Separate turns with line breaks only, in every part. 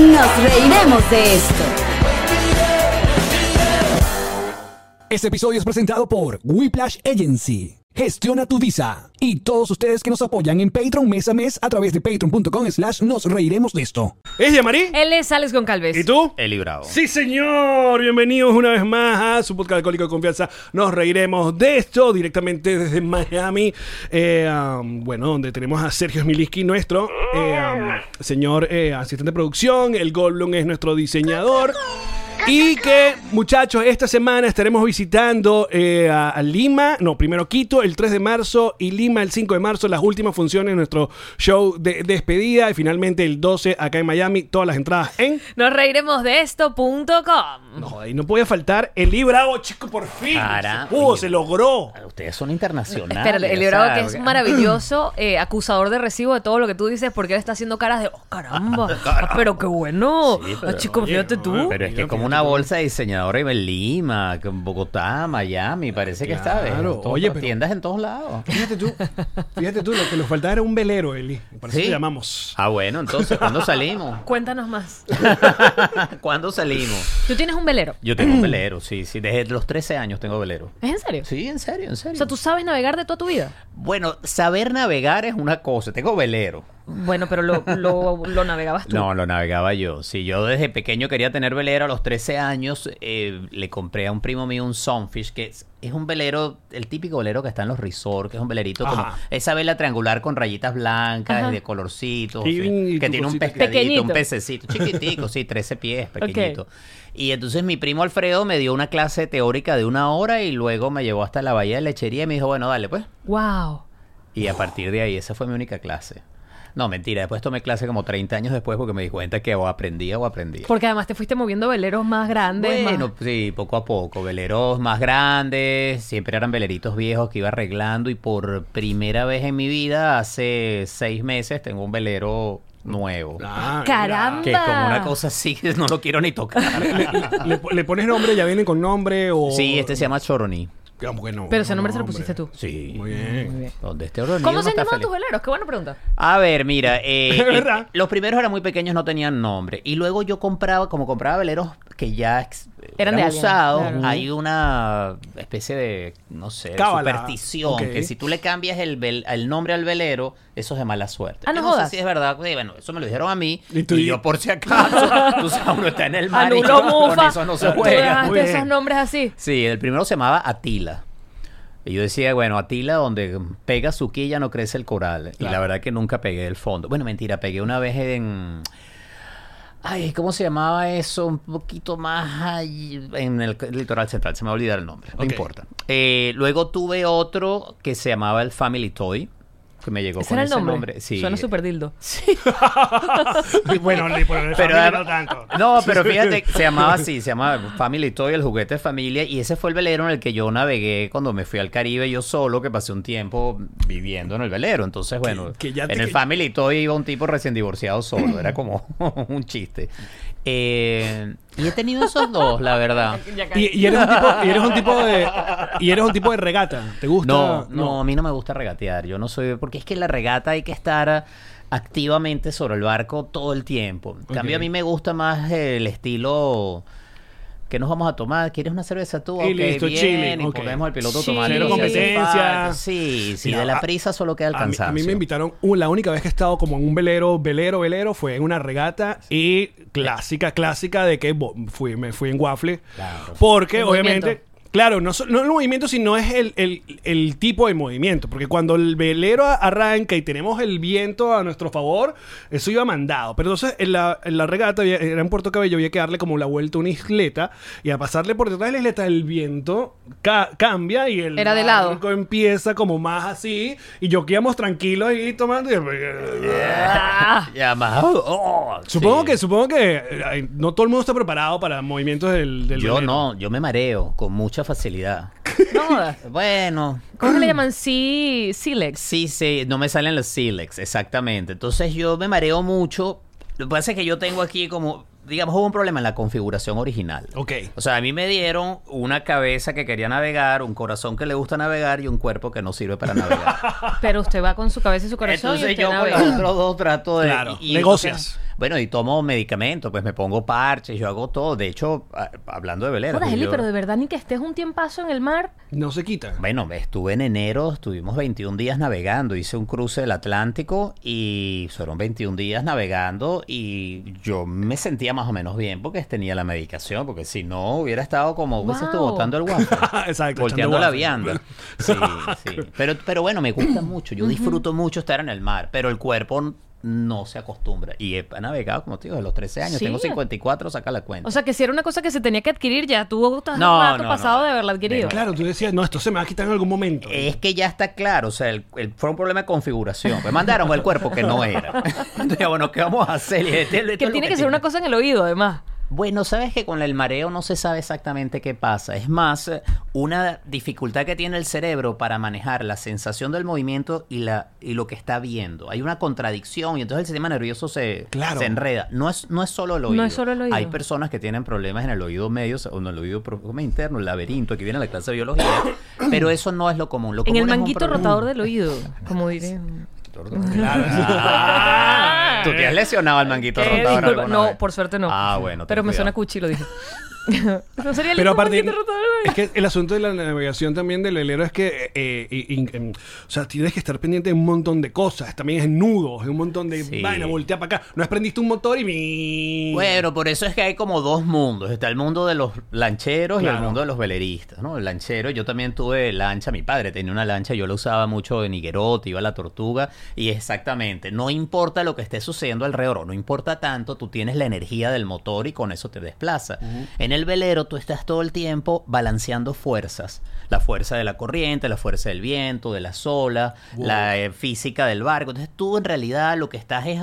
Nos reiremos de esto.
Este episodio es presentado por Whiplash Agency. Gestiona tu visa. Y todos ustedes que nos apoyan en Patreon mes a mes a través de patreon.com slash nos reiremos de esto.
¿Es Yamari?
Él es Alex Goncalves.
¿Y tú?
Eli Bravo.
Sí, señor. Bienvenidos una vez más a su podcast alcohólico de confianza. Nos reiremos de esto directamente desde Miami. Eh, um, bueno, donde tenemos a Sergio Smilinski, nuestro eh, um, señor eh, asistente de producción. El Goldblum es nuestro diseñador. Y que, muchachos, esta semana estaremos visitando eh, a, a Lima, no, primero Quito el 3 de marzo y Lima el 5 de marzo, las últimas funciones de nuestro show de despedida y finalmente el 12 acá en Miami, todas las entradas en...
Nos reiremos de esto.com.
No, y no podía faltar el Bravo, chico, por fin.
Cara,
se pudo,
oye.
se logró.
Ustedes son internacionales.
Espérate, el
o
librado
sea,
que es un maravilloso eh, acusador de recibo de todo lo que tú dices porque él está haciendo caras de, oh, caramba, ah, pero qué bueno.
Sí,
ah, chico,
oye,
fíjate tú.
Pero es que como una
tú.
bolsa de diseñadora en Lima, en Bogotá, Miami, parece que está.
Claro, oye, pero-
tiendas en todos lados.
Fíjate tú, fíjate tú, lo que nos faltaba era un velero, Eli. Por eso
¿Sí?
te llamamos.
Ah, bueno, entonces, ¿cuándo salimos?
Cuéntanos más.
¿Cuándo salimos?
Tú tienes un velero.
Yo tengo un velero, sí, sí. Desde los 13 años tengo velero.
¿Es en serio?
Sí, en serio, en
O
serio.
sea, tú sabes navegar de toda tu vida.
Bueno, saber navegar es una cosa. Tengo velero.
Bueno, pero lo, lo, lo navegabas tú.
No, lo navegaba yo. Si yo desde pequeño quería tener velero, a los 13 años eh, le compré a un primo mío un Sunfish, que es, es un velero, el típico velero que está en los resorts, que es un velerito como esa vela triangular con rayitas blancas
Ajá.
y de colorcitos, sí, que tiene un pescadito,
Pequeñito.
un pececito, chiquitico, sí, 13 pies, pequeñito. Y entonces mi primo Alfredo me dio una clase teórica de una hora y luego me llevó hasta la bahía de lechería y me dijo, bueno, dale pues.
Wow.
Y a partir de ahí, esa fue mi única clase. No, mentira, después tomé clase como 30 años después porque me di cuenta que o aprendía o aprendía.
Porque además te fuiste moviendo veleros más grandes.
Bueno,
más-
sí, poco a poco. Veleros más grandes, siempre eran veleritos viejos que iba arreglando y por primera vez en mi vida, hace seis meses, tengo un velero nuevo.
Ah,
Caramba.
Que como una cosa así, no lo quiero ni tocar.
Le, le pones nombre, ya vienen con nombre o.
Sí, este se llama
Ah, bueno,
Pero ese
no,
nombre se lo pusiste tú.
Sí.
Muy bien.
Muy bien.
Donde este Choroní
¿Cómo se
está feliz.
tus veleros? Qué buena pregunta.
A ver, mira, eh,
Es verdad.
eh, los primeros eran muy pequeños, no tenían nombre. Y luego yo compraba, como compraba veleros que ya
Eran de alguien,
usados,
claro.
hay una especie de, no sé,
Cábala.
superstición, que si tú le cambias el, vel- el nombre al velero, eso es de mala suerte.
Ah, no
Yo no
jodas.
sé si es verdad, sí, bueno, eso me lo dijeron a mí,
Y
y,
tú-
yo por si acaso, tú sabes, uno está en el mar y con eso no se
Tú
juega.
dejaste
Muy bien.
esos nombres así.
Sí, el primero se llamaba Atila. Y yo decía, bueno, Atila, donde pega su quilla no crece el coral. Y la verdad que nunca pegué el fondo. Bueno, mentira, pegué una vez en... Ay, ¿cómo se llamaba eso? Un poquito más ahí, en el litoral central. Se me va a olvidar el nombre, no
Ok.
importa. Eh, luego tuve otro que se llamaba el Family Toy, que me llegó
Ese
con
era el
ese
nombre.
Sí.
Suena súper dildo.
Y bueno, le pones
Pero
familia,
adem-
no tanto.
No, pero fíjate, se llamaba así, se llamaba Family Toy, el juguete de familia, y ese fue el velero en el que yo navegué cuando me fui al Caribe yo solo, que pasé un tiempo viviendo en el velero. Entonces, bueno,
que ya te-
en el
que-
Family Toy iba un tipo recién divorciado solo, era como un chiste. Eh, y he tenido esos dos, la verdad.
Y, y eres un tipo, y eres un tipo de. Y eres un tipo de regata. ¿Te gusta?
No, no, a mí no me gusta regatear. Yo no soy. Porque es que en la regata hay que estar activamente sobre el barco todo el tiempo. En cambio, a mí me gusta más el estilo. ¿Qué nos vamos a tomar? ¿Quieres una cerveza tú?
Y listo,
bien,
chilling,
y
ok.
ponemos al piloto automático.
Cero
competencia.
Sí, sí,
Mira,
de la
a-
prisa solo queda el
A mí,
cansancio.
a mí me invitaron, uh, la única vez que he estado como en un velero, velero, velero, fue en una regata y clásica, clásica de que bo- fui, me fui en waffle.
Claro.
Porque obviamente. Claro, no, so- no el movimiento, sino es el, el- el tipo de movimiento. Porque cuando el velero arranca y tenemos el viento a nuestro favor, eso iba mandado. Pero entonces en la, en la regata, había- era en Puerto Cabello, había que darle como la vuelta a una isleta y a pasarle por detrás de la isleta el viento ca- cambia y el
Era de lado.
barco empieza como más así y yo que íbamos tranquilos ahí tomando y-
Ah,
Ya más. oh,
supongo
sí.
que supongo que eh, no todo el mundo está preparado para movimientos del, del
Yo
velero.
no, yo me mareo con mucha facilidad.
no jodas.
Bueno,
¿Cómo le llaman? Sí, Silex.
Sí, sí, no me salen los sílex, exactamente. Entonces yo me mareo mucho. Lo que pasa es que yo tengo aquí como, digamos, hubo un problema en la configuración original.
Ok.
O sea, a mí me dieron una cabeza que quería navegar, un corazón que le gusta navegar y un cuerpo que no sirve para navegar.
Pero usted va con su cabeza y su corazón y
Entonces
usted
yo con
navega.
los otros dos trato de...
Claro,
y- y
negocias.
entonces, Bueno, y tomo medicamentos, pues me pongo parches, yo hago todo. De hecho, a- hablando de veleros.
Joder, Eli,
yo-
pero de verdad ni que estés un tiempazo en el mar.
No se quita.
Bueno, estuve en enero, estuvimos 21 días navegando, hice un cruce del Atlántico y fueron 21 días navegando y yo me sentía más o menos bien porque tenía la medicación, porque si no hubiera estado como hubiese estado
Wow.
botando el waffle,
Exacto,
volteando la vianda. Sí, sí. Pero, pero bueno, me gusta mucho, yo disfruto mucho estar en el mar, pero el cuerpo no se acostumbra. Y he navegado, como te digo, de los 13 años,
Sí.
tengo 54, saca la cuenta.
O sea, que si era una cosa que se tenía que adquirir ya, tú estás
No,
un rato
no,
pasado
no.
de haberla adquirido.
Claro, tú decías, no, esto se me va a quitar en algún momento.
Es que ya está claro, o sea, el, el- fue un problema de configuración. Me mandaron el cuerpo que no era. Entonces, bueno, ¿qué vamos a hacer? Este- esto es
que tiene que ser una cosa en el oído, además.
Bueno, sabes que con el mareo no se sabe exactamente qué pasa. Es más, eh, una dificultad que tiene el cerebro para manejar la sensación del movimiento y, la, y lo que está viendo. Hay una contradicción y entonces el sistema nervioso se,
Claro.
se enreda. No es, no es solo el
No
oído.
es solo el oído.
Hay personas que tienen problemas en el oído medio o en el oído interno, el laberinto, aquí viene la clase de biología. pero eso no es lo común. Lo
En el
común es un
manguito rotador del oído, como diré.
Ah, Tú te has lesionado al manguito rotador
Disculpa, no,
vez?
por suerte no.
Ah, bueno.
Pero me suena cuchi, lo dije. no sería
Pero aparte, es que el asunto de la navegación también del velero es que, eh, eh, em, o sea, tienes que estar pendiente de un montón de cosas. También es nudos, es un montón de
Sí.
vaina, voltea para acá. No es prendiste un motor y mi...
Bueno, por eso es que hay como dos mundos. Está el mundo de los lancheros y
Claro.
el mundo de los veleristas, ¿no? El lanchero, yo también tuve lancha, mi padre tenía una lancha, yo la usaba mucho en Higuerote, iba a la tortuga, y exactamente, no importa lo que esté sucediendo alrededor, o no importa tanto, tú tienes la energía del motor y con eso te desplaza. En el velero tú estás todo el tiempo balanceando fuerzas, la fuerza de la corriente, la fuerza del viento, de las olas, la eh, física del barco. Entonces tú en realidad lo que estás es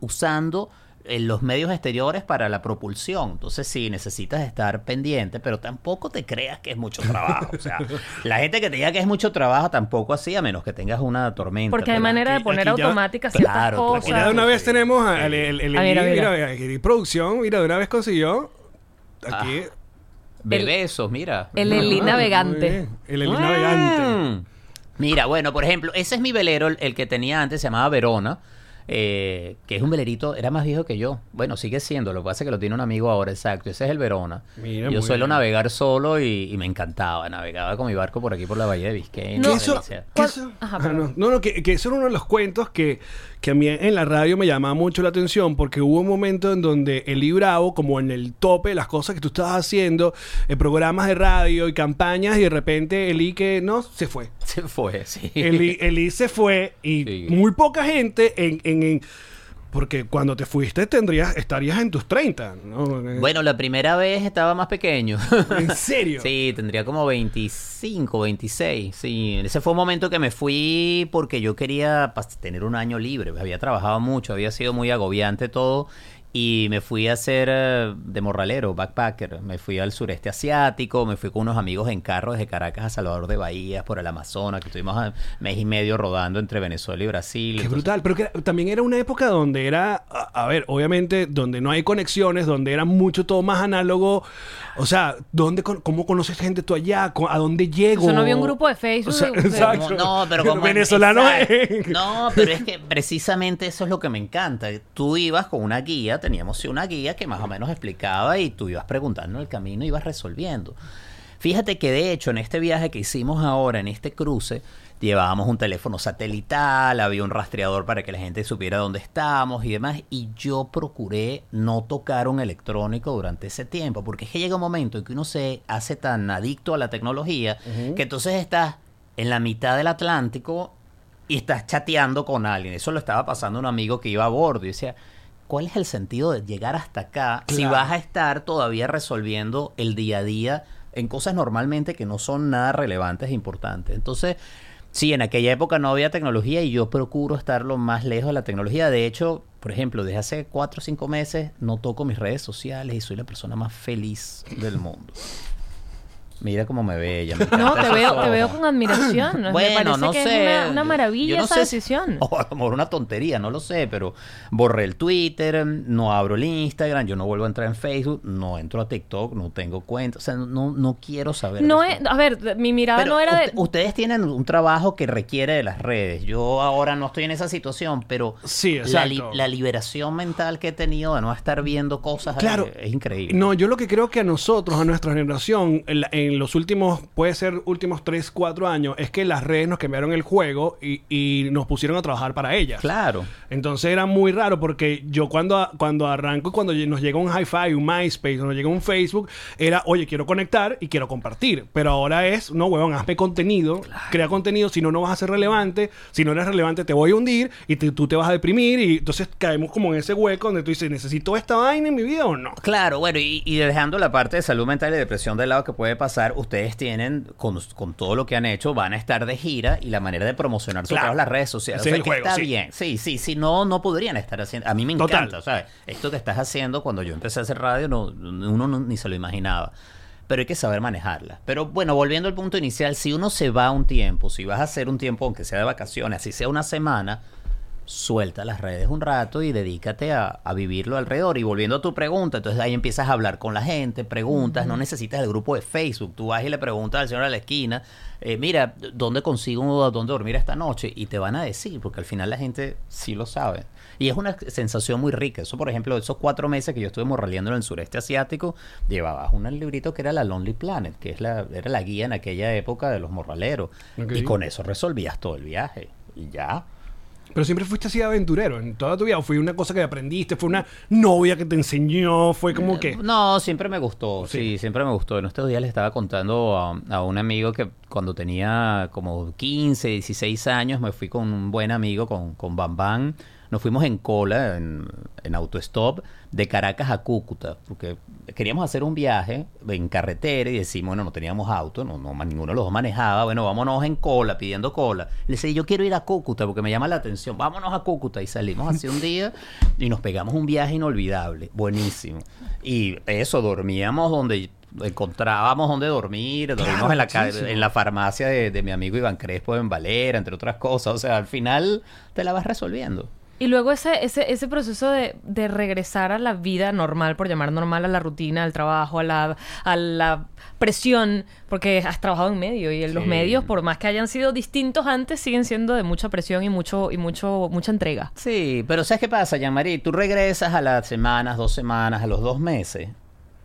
usando en los medios exteriores para la propulsión. Entonces sí, necesitas estar pendiente, pero tampoco te creas que es mucho trabajo. O sea, la gente que te diga que es mucho trabajo tampoco así, a menos que tengas una tormenta.
Porque hay
pero-
manera de
aquí-
poner
aquí ya-
ciertas
Claro,
cosas.
Y ya de una vez tenemos el, el,
mira, mira.
mira, aquí, producción, mira, de una vez consiguió aquí...
Bebesos, mira.
El Eli
Ah,
navegante.
muy bien. El Eli navegante.
Mm. Mira, bueno, por ejemplo, ese es mi velero, el, el que tenía antes, se llamaba Verona, eh, que es un velerito, era más viejo que yo. Bueno, sigue siendo, lo que pasa es que lo tiene un amigo ahora, exacto. Ese es el Verona.
Mira,
yo suelo
bien.
navegar solo y, y me encantaba. Navegaba con mi barco por aquí, por la Bahía de Biscayne. Una
eso,
Ajá,
ah, no, no, no, que, que eso era uno de los cuentos que, que a mí en la radio me llamaba mucho la atención porque hubo un momento en donde Eli Bravo, como en el tope de las cosas que tú estabas haciendo, en programas de radio y campañas, y de repente Eli que no, se fue.
Se fue, sí.
Eli, Eli se fue y
Sí.
muy poca gente en, en- en- porque cuando te fuiste tendrías, estarías en tus 30, ¿no?
Bueno, la primera vez estaba más pequeño.
¿En serio?
Sí, tendría como 25, 26. Sí, ese fue un momento que me fui porque yo quería pas- tener un año libre. Había trabajado mucho, había sido muy agobiante todo. Y me fui a hacer eh, de morralero, backpacker. Me fui al sureste asiático, me fui con unos amigos en carro desde Caracas a Salvador de Bahía, por el Amazonas, que estuvimos a mes y medio rodando entre Venezuela y Brasil.
Qué
Entonces-
brutal, pero que era- también era una época donde era, a, a ver, obviamente, donde no hay conexiones, donde era mucho todo más análogo. O sea, ¿dónde, con- ¿cómo conoces gente tú allá? ¿Co- ¿A dónde llego?
O sea, no había un grupo de Facebook.
O sea,
de-
exacto.
Como- no, pero como
venezolano.
exacto. No, pero es que precisamente eso es lo que me encanta. Tú ibas con una guía, teníamos una guía que más o menos explicaba y tú ibas preguntando el camino y ibas resolviendo. Fíjate que de hecho en este viaje que hicimos ahora, en este cruce, llevábamos un teléfono satelital, había un rastreador para que la gente supiera dónde estábamos y demás, y yo procuré no tocar un electrónico durante ese tiempo, porque es que llega un momento en que uno se hace tan adicto a la tecnología que entonces estás en la mitad del Atlántico y estás chateando con alguien. Eso lo estaba pasando a un amigo que iba a bordo y decía, ¿cuál es el sentido de llegar hasta acá si vas a estar todavía resolviendo el día a día en cosas normalmente que no son nada relevantes e importantes? Entonces, sí, en aquella época no había tecnología y yo procuro estar lo más lejos de la tecnología. De hecho, por ejemplo, desde hace cuatro o cinco meses no toco mis redes sociales y soy la persona más feliz del mundo. Mira cómo me ve ella. me
No, te veo, te veo con admiración. Me
Bueno,
parece
no
que
sé.
es una, maravilla
no
esa
sé si-
decisión.
O a lo mejor una tontería, no lo sé, pero borré el Twitter, no abro el Instagram, yo no vuelvo a entrar en Facebook, no entro a TikTok, no tengo cuenta, o sea, no, no quiero saber.
No es, a ver, mi mirada
Pero
no era de...
usted- ustedes tienen un trabajo que requiere de las redes. Yo ahora no estoy en esa situación, pero
Sí,
la, li- la liberación mental que he tenido de no estar viendo cosas
Claro.
eh, es increíble.
No, yo lo que creo que a nosotros, a nuestra generación, en, la- en los últimos, puede ser últimos 3, 4 años, es que las redes nos cambiaron el juego y, y nos pusieron a trabajar para ellas.
Claro.
Entonces era muy raro porque yo cuando, cuando arranco, cuando nos llega un hi-fi, un MySpace, nos llega un Facebook, era, oye, quiero conectar y quiero compartir. Pero ahora es, no, huevón, hazme contenido, crea contenido, si no, no vas a ser relevante. Si no eres relevante, te voy a hundir y te- tú te vas a deprimir. Y entonces caemos como en ese hueco donde tú dices, ¿necesito esta vaina en mi vida o no?
Claro, bueno, y, y dejando la parte de salud mental y depresión de lado que puede pasar, ustedes tienen, con, con todo lo que han hecho, van a estar de gira y la manera de promocionar su
Claro.
trabajo en las redes sociales. O sea, que
juego,
está
sí.
bien. Sí, sí, sí, no, no podrían estar haciendo. A mí me
Total.
encanta, ¿sabes? Esto que estás haciendo cuando yo empecé a hacer radio, no, uno no- ni se lo imaginaba. Pero hay que saber manejarla. Pero bueno, volviendo al punto inicial, si uno se va un tiempo, si vas a hacer un tiempo, aunque sea de vacaciones, así sea una semana, suelta las redes un rato y dedícate a, a vivirlo alrededor. Y volviendo a tu pregunta, entonces ahí empiezas a hablar con la gente, preguntas, no necesitas el grupo de Facebook, tú vas y le preguntas al señor a la esquina, eh, mira, ¿dónde consigo dónde dormir esta noche? Y te van a decir, porque al final la gente sí lo sabe. Y es una sensación muy rica. Eso, por ejemplo, esos cuatro meses que yo estuve morraleando en el sureste asiático, llevabas un librito que era la Lonely Planet, que es la, era la guía en aquella época de los morraleros. Y con eso resolvías todo el viaje. Y ya.
Pero siempre fuiste así de aventurero en toda tu vida. ¿O fue una cosa que aprendiste? ¿Fue una novia que te enseñó? ¿Fue como que...?
No, siempre me gustó,
Sí.
sí, siempre me gustó. En estos días le estaba contando a, a un amigo que cuando tenía como 15, 16 años me fui con un buen amigo, con, con Bam Bam. Nos fuimos en cola, en, en autostop, de Caracas a Cúcuta, porque queríamos hacer un viaje en carretera y decimos, bueno, no teníamos auto, no, no, ninguno de los dos manejaba, bueno, vámonos en cola, pidiendo cola. Le decía, yo quiero ir a Cúcuta porque me llama la atención, vámonos a Cúcuta. Y salimos así un día y nos pegamos un viaje inolvidable, buenísimo. Y eso, dormíamos donde encontrábamos donde dormir, dormimos en, la,
muchísimo.
en la farmacia de, de mi amigo Iván Crespo en Valera, entre otras cosas. O sea, al final te la vas resolviendo.
Y luego ese, ese, ese proceso de, de regresar a la vida normal, por llamar normal a la rutina, al trabajo, a la, a la presión, porque has trabajado en medio y en los medios, por más que hayan sido distintos antes, siguen siendo de mucha presión y mucho y mucho mucha entrega.
Sí, pero ¿sabes qué pasa, Jean-Marie? Tú regresas a las semanas, dos semanas, a los dos meses.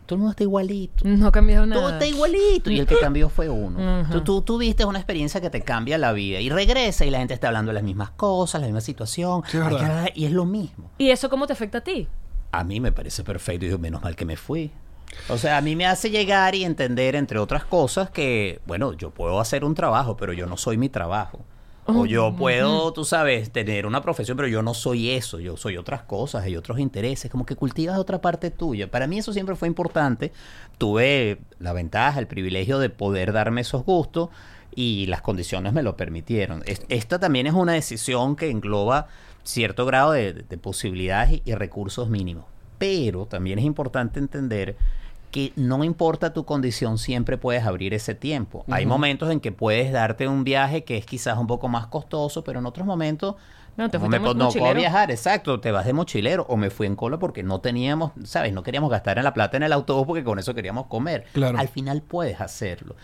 Todo el mundo está igualito.
No ha cambiado
Todo
nada.
está igualito. Y el que cambió fue uno. Tú, tú, tú viste una experiencia que te cambia la vida. Y regresa y la gente está hablando de las mismas cosas, la misma situación.
Sí, verdad.
y es lo mismo.
¿Y eso cómo te afecta a ti?
A mí me parece perfecto y digo, menos mal que me fui. O sea, a mí me hace llegar y entender, entre otras cosas, que, bueno, yo puedo hacer un trabajo, pero yo no soy mi trabajo. O yo puedo, tú sabes, tener una profesión, pero yo no soy eso, yo soy otras cosas, hay otros intereses, como que cultivas otra parte tuya. Para mí eso siempre fue importante. Tuve la ventaja, el privilegio de poder darme esos gustos y las condiciones me lo permitieron. Es- Esta también es una decisión que engloba cierto grado de, de posibilidades y, y recursos mínimos. Pero también es importante entender que no importa tu condición, siempre puedes abrir ese tiempo. Hay momentos en que puedes darte un viaje que es quizás un poco más costoso, pero en otros momentos
No, te fuiste
me no puedo viajar, exacto, te vas de mochilero o me fui en cola porque no teníamos, ¿sabes? No queríamos gastar en la plata en el autobús porque con eso queríamos comer.
Claro.
Al final puedes hacerlo.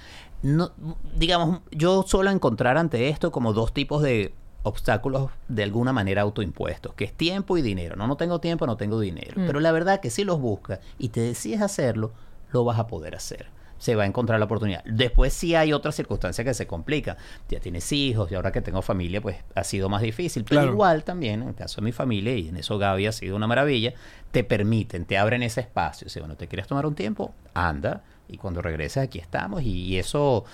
No, digamos, yo suelo encontrar ante esto como dos tipos de obstáculos de alguna manera autoimpuestos, que es tiempo y dinero. No, no tengo tiempo, no tengo dinero. Pero la verdad que si los buscas y te decides hacerlo, lo vas a poder hacer. Se va a encontrar la oportunidad. Después sí hay otras circunstancias que se complican. Ya tienes hijos y ahora que tengo familia, pues ha sido más difícil. Pero
Claro.
igual también, en el caso de mi familia, y en eso Gaby ha sido una maravilla, te permiten, te abren ese espacio. Si bueno, te quieres tomar un tiempo, anda. Y cuando regreses aquí estamos. Y, y eso...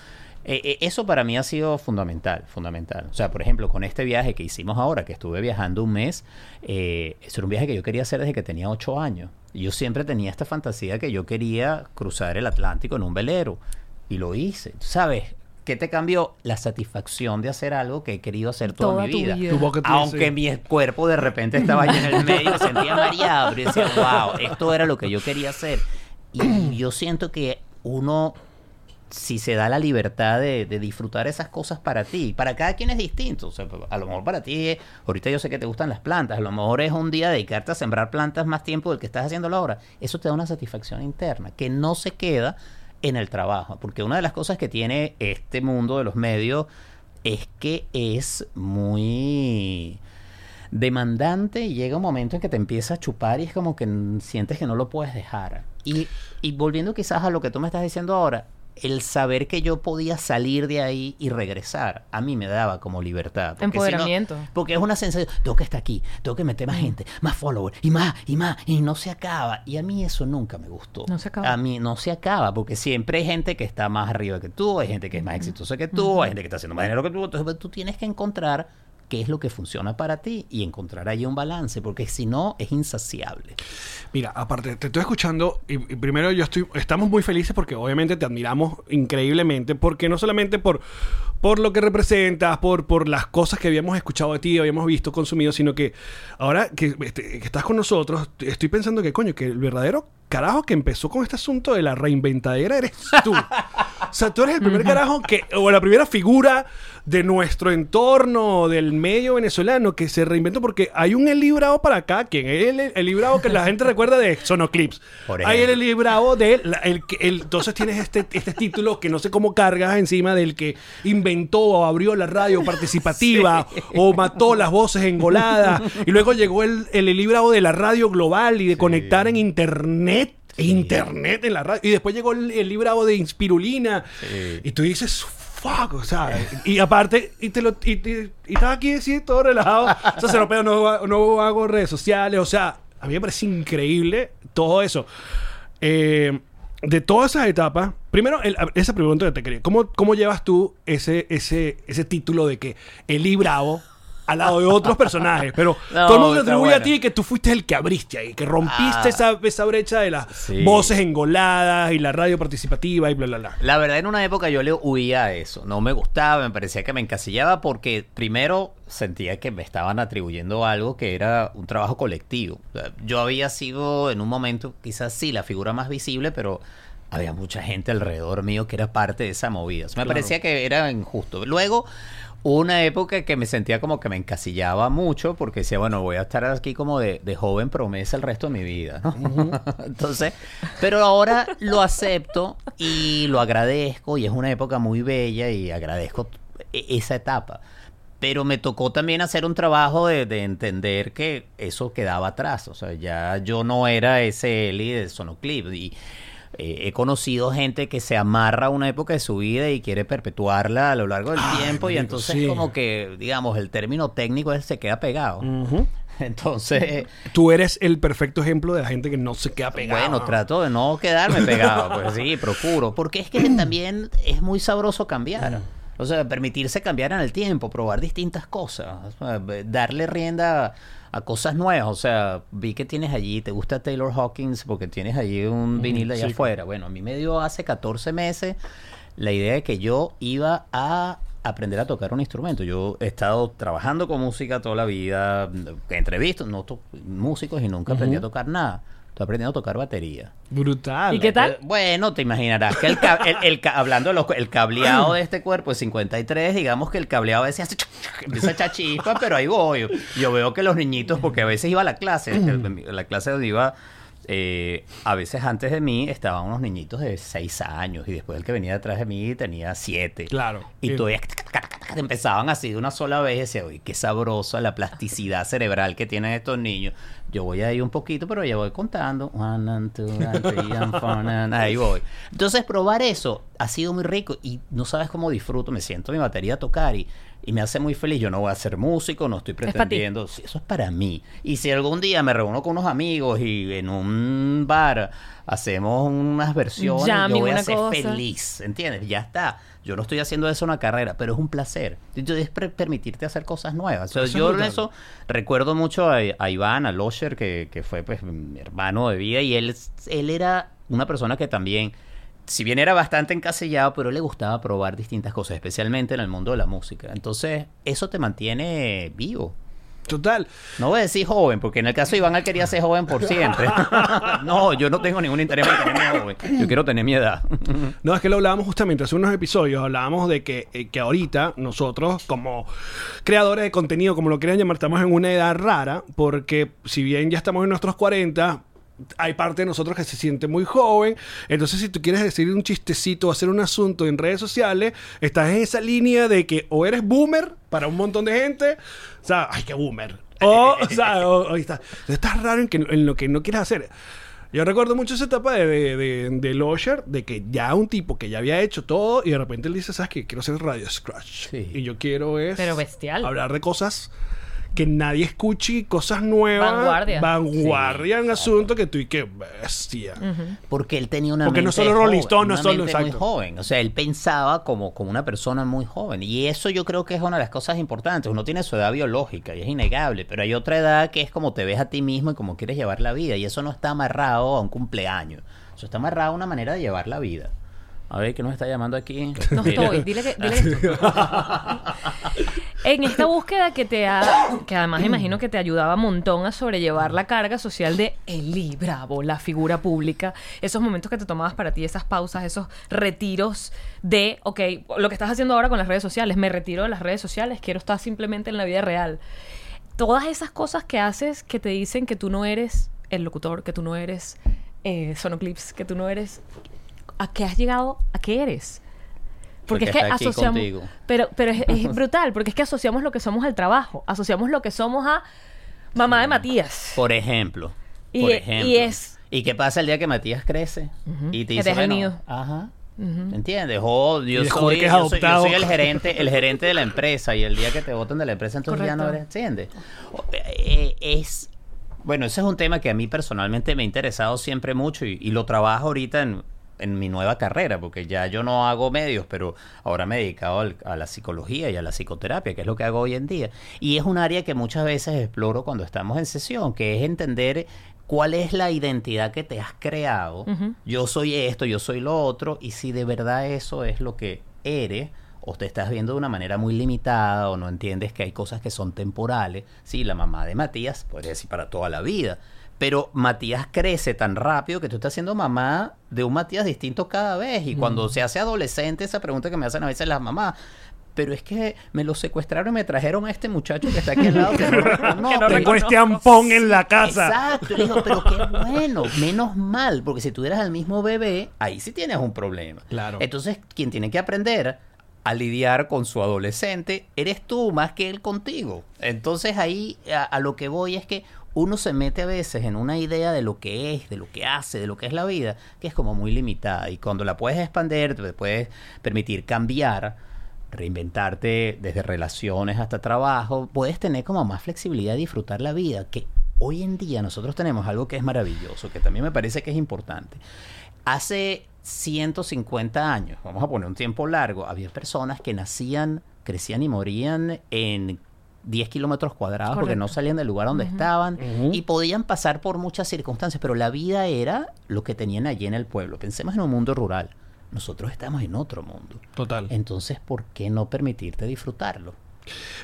eh, eh, eso para mí ha sido fundamental, fundamental. O sea, por ejemplo, con este viaje que hicimos ahora, que estuve viajando un mes, eh, eso era un viaje que yo quería hacer desde que tenía ocho años. Yo siempre tenía esta fantasía que yo quería cruzar el Atlántico en un velero. Y lo hice. ¿Sabes? ¿Qué te cambió? La satisfacción de hacer algo que he querido hacer toda,
Toda
mi vida. Aunque
sí.
mi cuerpo de repente estaba ahí en el medio, me sentía mareado, pero decía, wow, esto era lo que yo quería hacer. Y yo siento que uno si se da la libertad de, de disfrutar esas cosas para ti. Para cada quien es distinto. O sea, a lo mejor para ti, ahorita yo sé que te gustan las plantas, a lo mejor es un día dedicarte a sembrar plantas más tiempo del que estás haciéndolo ahora. Eso te da una satisfacción interna que no se queda en el trabajo. Porque una de las cosas que tiene este mundo de los medios es que es muy demandante y llega un momento en que te empieza a chupar y es como que sientes que no lo puedes dejar. Y, y volviendo quizás a lo que tú me estás diciendo ahora, el saber que yo podía salir de ahí y regresar, a mí me daba como libertad. Porque si no-
Empoderamiento.
porque es una sensación, tengo que estar aquí, tengo que meter más gente, más followers, y más, y más, y no se acaba. Y a mí eso nunca me gustó.
No se acaba.
A mí no se acaba, porque siempre hay gente que está más arriba que tú, hay gente que es más exitosa que tú, hay gente que está haciendo más dinero que tú. Entonces pues, tú tienes que encontrar qué es lo que funciona para ti y encontrar ahí un balance, porque si no, es insaciable.
Mira, aparte, te estoy escuchando y, primero yo estoy, estamos muy felices porque obviamente te admiramos increíblemente, porque no solamente por, por lo que representas, por, por las cosas que habíamos escuchado de ti, habíamos visto, consumido, sino que ahora que, este, que estás con nosotros, estoy pensando que coño, que el verdadero carajo que empezó con este asunto de la reinventadera eres tú. O sea, tú eres el primer carajo que, o la primera figura de nuestro entorno, del medio venezolano, que se reinventó porque hay un Eli Bravo para acá, quien es el, el Eli Bravo que la gente recuerda de Sonoclips. Hay el Bravo de la- el, el- entonces tienes este, este título que no sé cómo cargas encima del que inventó o abrió la radio participativa o mató las voces engoladas. Y luego llegó el, el Eli Bravo de la radio global y de conectar en internet Internet en la radio. Y después llegó el, el librado de Inspirulina. Y tú dices, fuck, o sea. Y aparte, y te lo. Y, y, y estás aquí así, todo relajado. O sea, se lo pego, no, no hago redes sociales. O sea, a mí me parece increíble todo eso. Eh, de todas esas etapas, primero, el- esa pregunta que te quería. ¿Cómo, cómo llevas tú ese, ese, ese título de que Eli Bravo al lado de otros personajes? Pero
No,
todo el mundo te atribuye a ti que tú fuiste el que abriste ahí, que rompiste
Ah.
esa, esa brecha de las
Sí.
voces engoladas y la radio participativa y bla, bla, bla.
La verdad, en una época yo le huía a eso. No me gustaba, me parecía que me encasillaba porque primero sentía que me estaban atribuyendo algo que era un trabajo colectivo. O sea, yo había sido en un momento, quizás sí, la figura más visible, pero había mucha gente alrededor mío que era parte de esa movida. O sea, me
Claro.
parecía que era injusto. Luego, hubo una época que me sentía como que me encasillaba mucho porque decía, bueno, voy a estar aquí como de, de joven promesa el resto de mi vida, ¿no? Entonces, pero ahora lo acepto y lo agradezco y es una época muy bella y agradezco e- esa etapa. Pero me tocó también hacer un trabajo de, de entender que eso quedaba atrás. O sea, ya yo no era ese Eli de Sonoclip. Y eh, he conocido gente que se amarra a una época de su vida y quiere perpetuarla a lo largo del
Ay,
tiempo. Y entonces
sí.
como que, digamos, el término técnico es se queda pegado. Entonces...
Tú eres el perfecto ejemplo de la gente que no se queda pegada.
Bueno, trato de no quedarme pegado, pues sí, procuro. Porque es que también es muy sabroso cambiar. O sea, permitirse cambiar en el tiempo, probar distintas cosas, darle rienda a, cosas nuevas. O sea, vi que tienes allí, te gusta Taylor Hawkins porque tienes allí un vinil allá
sí.
afuera. Bueno, a mí me dio hace 14 meses la idea de que yo iba a aprender a tocar un instrumento. Yo he estado trabajando con música toda la vida, entrevisto, no to- músicos y nunca aprendí a tocar nada. Estoy aprendiendo a tocar batería.
Brutal.
¿Y qué tal?
Eh, Bueno, te imaginarás que el, ca- el- el ca- hablando de los, el cableado de este cuerpo es 53, digamos que el cableado a veces hace empieza a echar chispa, pero ahí voy. Yo veo que los niñitos, porque a veces iba a la clase, el- la clase donde iba, eh, a veces antes de mí estaban unos niñitos de 6 años y después el que venía detrás de mí tenía 7.
Claro.
Y todavía empezaban así de una sola vez y decía, uy, qué sabrosa la plasticidad cerebral que tienen estos niños. Yo voy ahí un poquito, pero ya voy contando. One and two and three and four and- Ahí voy. Entonces, probar eso ha sido muy rico y no sabes cómo disfruto. Me siento en mi batería a tocar y, y me hace muy feliz. Yo no voy a ser músico, no estoy pretendiendo. Eso es para mí. Y si algún día me reúno con unos amigos y en un bar hacemos unas versiones,
Jamming,
yo voy a ser
cosa.
feliz. ¿Entiendes? Ya está. Yo no estoy haciendo eso una carrera, pero es un placer. Entonces, es permitirte hacer cosas nuevas. O sea, yo en eso recuerdo mucho a, a Iván, a Losher, que, que fue pues mi hermano de vida, y él, él era una persona que también, si bien era bastante encasillado, pero le gustaba probar distintas cosas, especialmente en el mundo de la música. Entonces, eso te mantiene vivo.
Total.
No voy a decir joven, porque en el caso de Iván él quería ser joven por siempre. no, yo no tengo ningún interés en tenerme joven. Yo quiero tener mi edad.
No, es que lo hablábamos justamente hace unos episodios, hablábamos de que, eh, que ahorita nosotros como creadores de contenido, como lo quieran llamar, estamos en una edad rara, porque si bien ya estamos en nuestros 40, hay parte de nosotros que se siente muy joven, entonces si tú quieres decir un chistecito o hacer un asunto en redes sociales, estás en esa línea de que o eres boomer para un montón de gente, o sea, ay, qué boomer. O, o sea, o- o está, entonces estás raro en, que, en lo que no quieres hacer. Yo recuerdo mucho esa etapa de, de, de, de Losher, de que ya un tipo que ya había hecho todo y de repente él dice, ¿sabes qué? Quiero hacer Radio Scratch.
Sí.
Y yo quiero es...
Pero bestial.
Hablar de cosas que nadie escuche, cosas nuevas.
Vanguardia.
Vanguardia
Sí,
en asunto que tú y que bestia.
Porque él tenía una
Porque no solo Rolling
joven,
Stone, no
una
solo-
mente muy joven. O sea, él pensaba como, como una persona muy joven. Y eso yo creo que es una de las cosas importantes. Uno tiene su edad biológica y es innegable, pero hay otra edad que es como te ves a ti mismo y como quieres llevar la vida. Y eso no está amarrado a un cumpleaños. Eso está amarrado a una manera de llevar la vida. A ver, ¿qué nos está llamando aquí?
No estoy. Dile que. Dile que- en esta búsqueda que te ha. Que además imagino que te ayudaba un montón a sobrellevar la carga social de Eli Bravo, la figura pública. Esos momentos que te tomabas para ti, esas pausas, esos retiros de. Ok, lo que estás haciendo ahora con las redes sociales. Me retiro de las redes sociales. Quiero estar simplemente en la vida real. Todas esas cosas que haces que te dicen que tú no eres el locutor, que tú no eres eh, Sonoclips, que tú no eres. ¿A qué has llegado? ¿A qué eres? Porque,
Porque
es que
está aquí
asociamos.
contigo.
Pero, pero es, es brutal, porque es que asociamos lo que somos al trabajo. Asociamos lo que somos a mamá de Matías.
Por ejemplo.
Y-
por
y
ejemplo.
es-
¿Y qué pasa el día que Matías crece? Y te dice, bueno,
nido.
Ajá. ¿Entiendes? O yo,
Y descubre
soy,
que es
yo, soy, yo
adoptado.
soy el gerente, el gerente de la empresa y el día que te votan de la empresa entonces ya no eres, ¿entiendes? Eh, Es bueno, ese es un tema que a mí personalmente me ha interesado siempre mucho y, y lo trabajo ahorita en, en mi nueva carrera, porque ya yo no hago medios, pero ahora me he dedicado al- a la psicología y a la psicoterapia, que es lo que hago hoy en día. Y es un área que muchas veces exploro cuando estamos en sesión, que es entender cuál es la identidad que te has creado. Yo soy esto, yo soy lo otro, y si de verdad eso es lo que eres, o te estás viendo de una manera muy limitada, o no entiendes que hay cosas que son temporales. Sí, la mamá de Matías, podría decir para toda la vida. Pero Matías crece tan rápido que tú estás siendo mamá de un Matías distinto cada vez. Y cuando se hace adolescente, esa pregunta que me hacen a veces las mamás. Pero es que me lo secuestraron y me trajeron a este muchacho que está aquí al lado. Que no, reconozco".
no
Tengo
reconozco.
este ampón en la casa.
Exacto. Le digo, pero qué bueno, menos mal, porque si tuvieras el mismo bebé, ahí sí tienes un problema.
Claro.
Entonces, quien tiene que aprender a lidiar con su adolescente, eres tú más que él contigo. Entonces ahí a, a lo que voy es que uno se mete a veces en una idea de lo que es, de lo que hace, de lo que es la vida, que es como muy limitada. Y cuando la puedes expandir, te puedes permitir cambiar, reinventarte desde relaciones hasta trabajo, puedes tener como más flexibilidad y disfrutar la vida, que hoy en día nosotros tenemos algo que es maravilloso, que también me parece que es importante. Hace 150 años, vamos a poner un tiempo largo, había personas que nacían, crecían y morían en 10 kilómetros cuadrados porque no salían del lugar donde estaban y podían pasar por muchas circunstancias, pero la vida era lo que tenían allí en el pueblo. Pensemos en un mundo rural. Nosotros estamos en otro mundo.
Total.
Entonces, ¿por qué no permitirte disfrutarlo?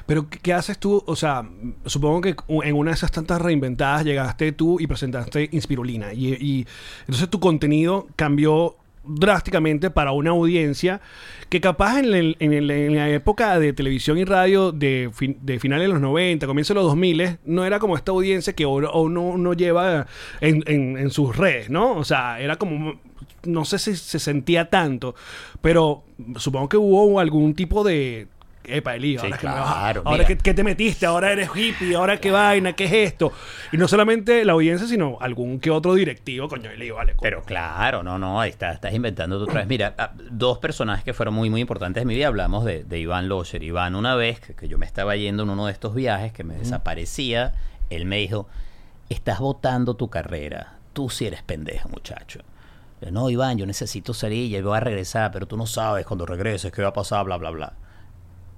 Pero, ¿qué, qué haces tú? O sea, supongo que en una de esas tantas reinventadas llegaste tú y presentaste Inspirulina. Y, y entonces tu contenido cambió drásticamente para una audiencia que capaz en, la época de televisión y radio de, fin- de finales de los 90, comienzo de los 2000, no era como esta audiencia que uno, uno, lleva en- en sus redes, ¿no? O sea, era como, no sé si se sentía tanto, pero supongo que hubo algún tipo de... Epa, Eli,
Sí,
ahora, que, me
claro,
ahora que, que te metiste, ahora eres hippie, ahora qué vaina, qué es esto. Y no solamente la audiencia, sino algún que otro directivo, coño, Eli, vale. coño.
Pero claro, no, no, ahí está, estás inventando otra vez. Mira, ah, dos personajes que fueron muy, muy importantes en mi vida, hablamos de, de Iván Locher. Iván, una vez que, que yo me estaba yendo en uno de estos viajes, que me desaparecía, él me dijo, estás votando tu carrera, tú sí eres pendejo, muchacho. No, Iván, yo necesito salir, ya voy a regresar, pero tú no sabes cuando regreses qué va a pasar, bla, bla, bla.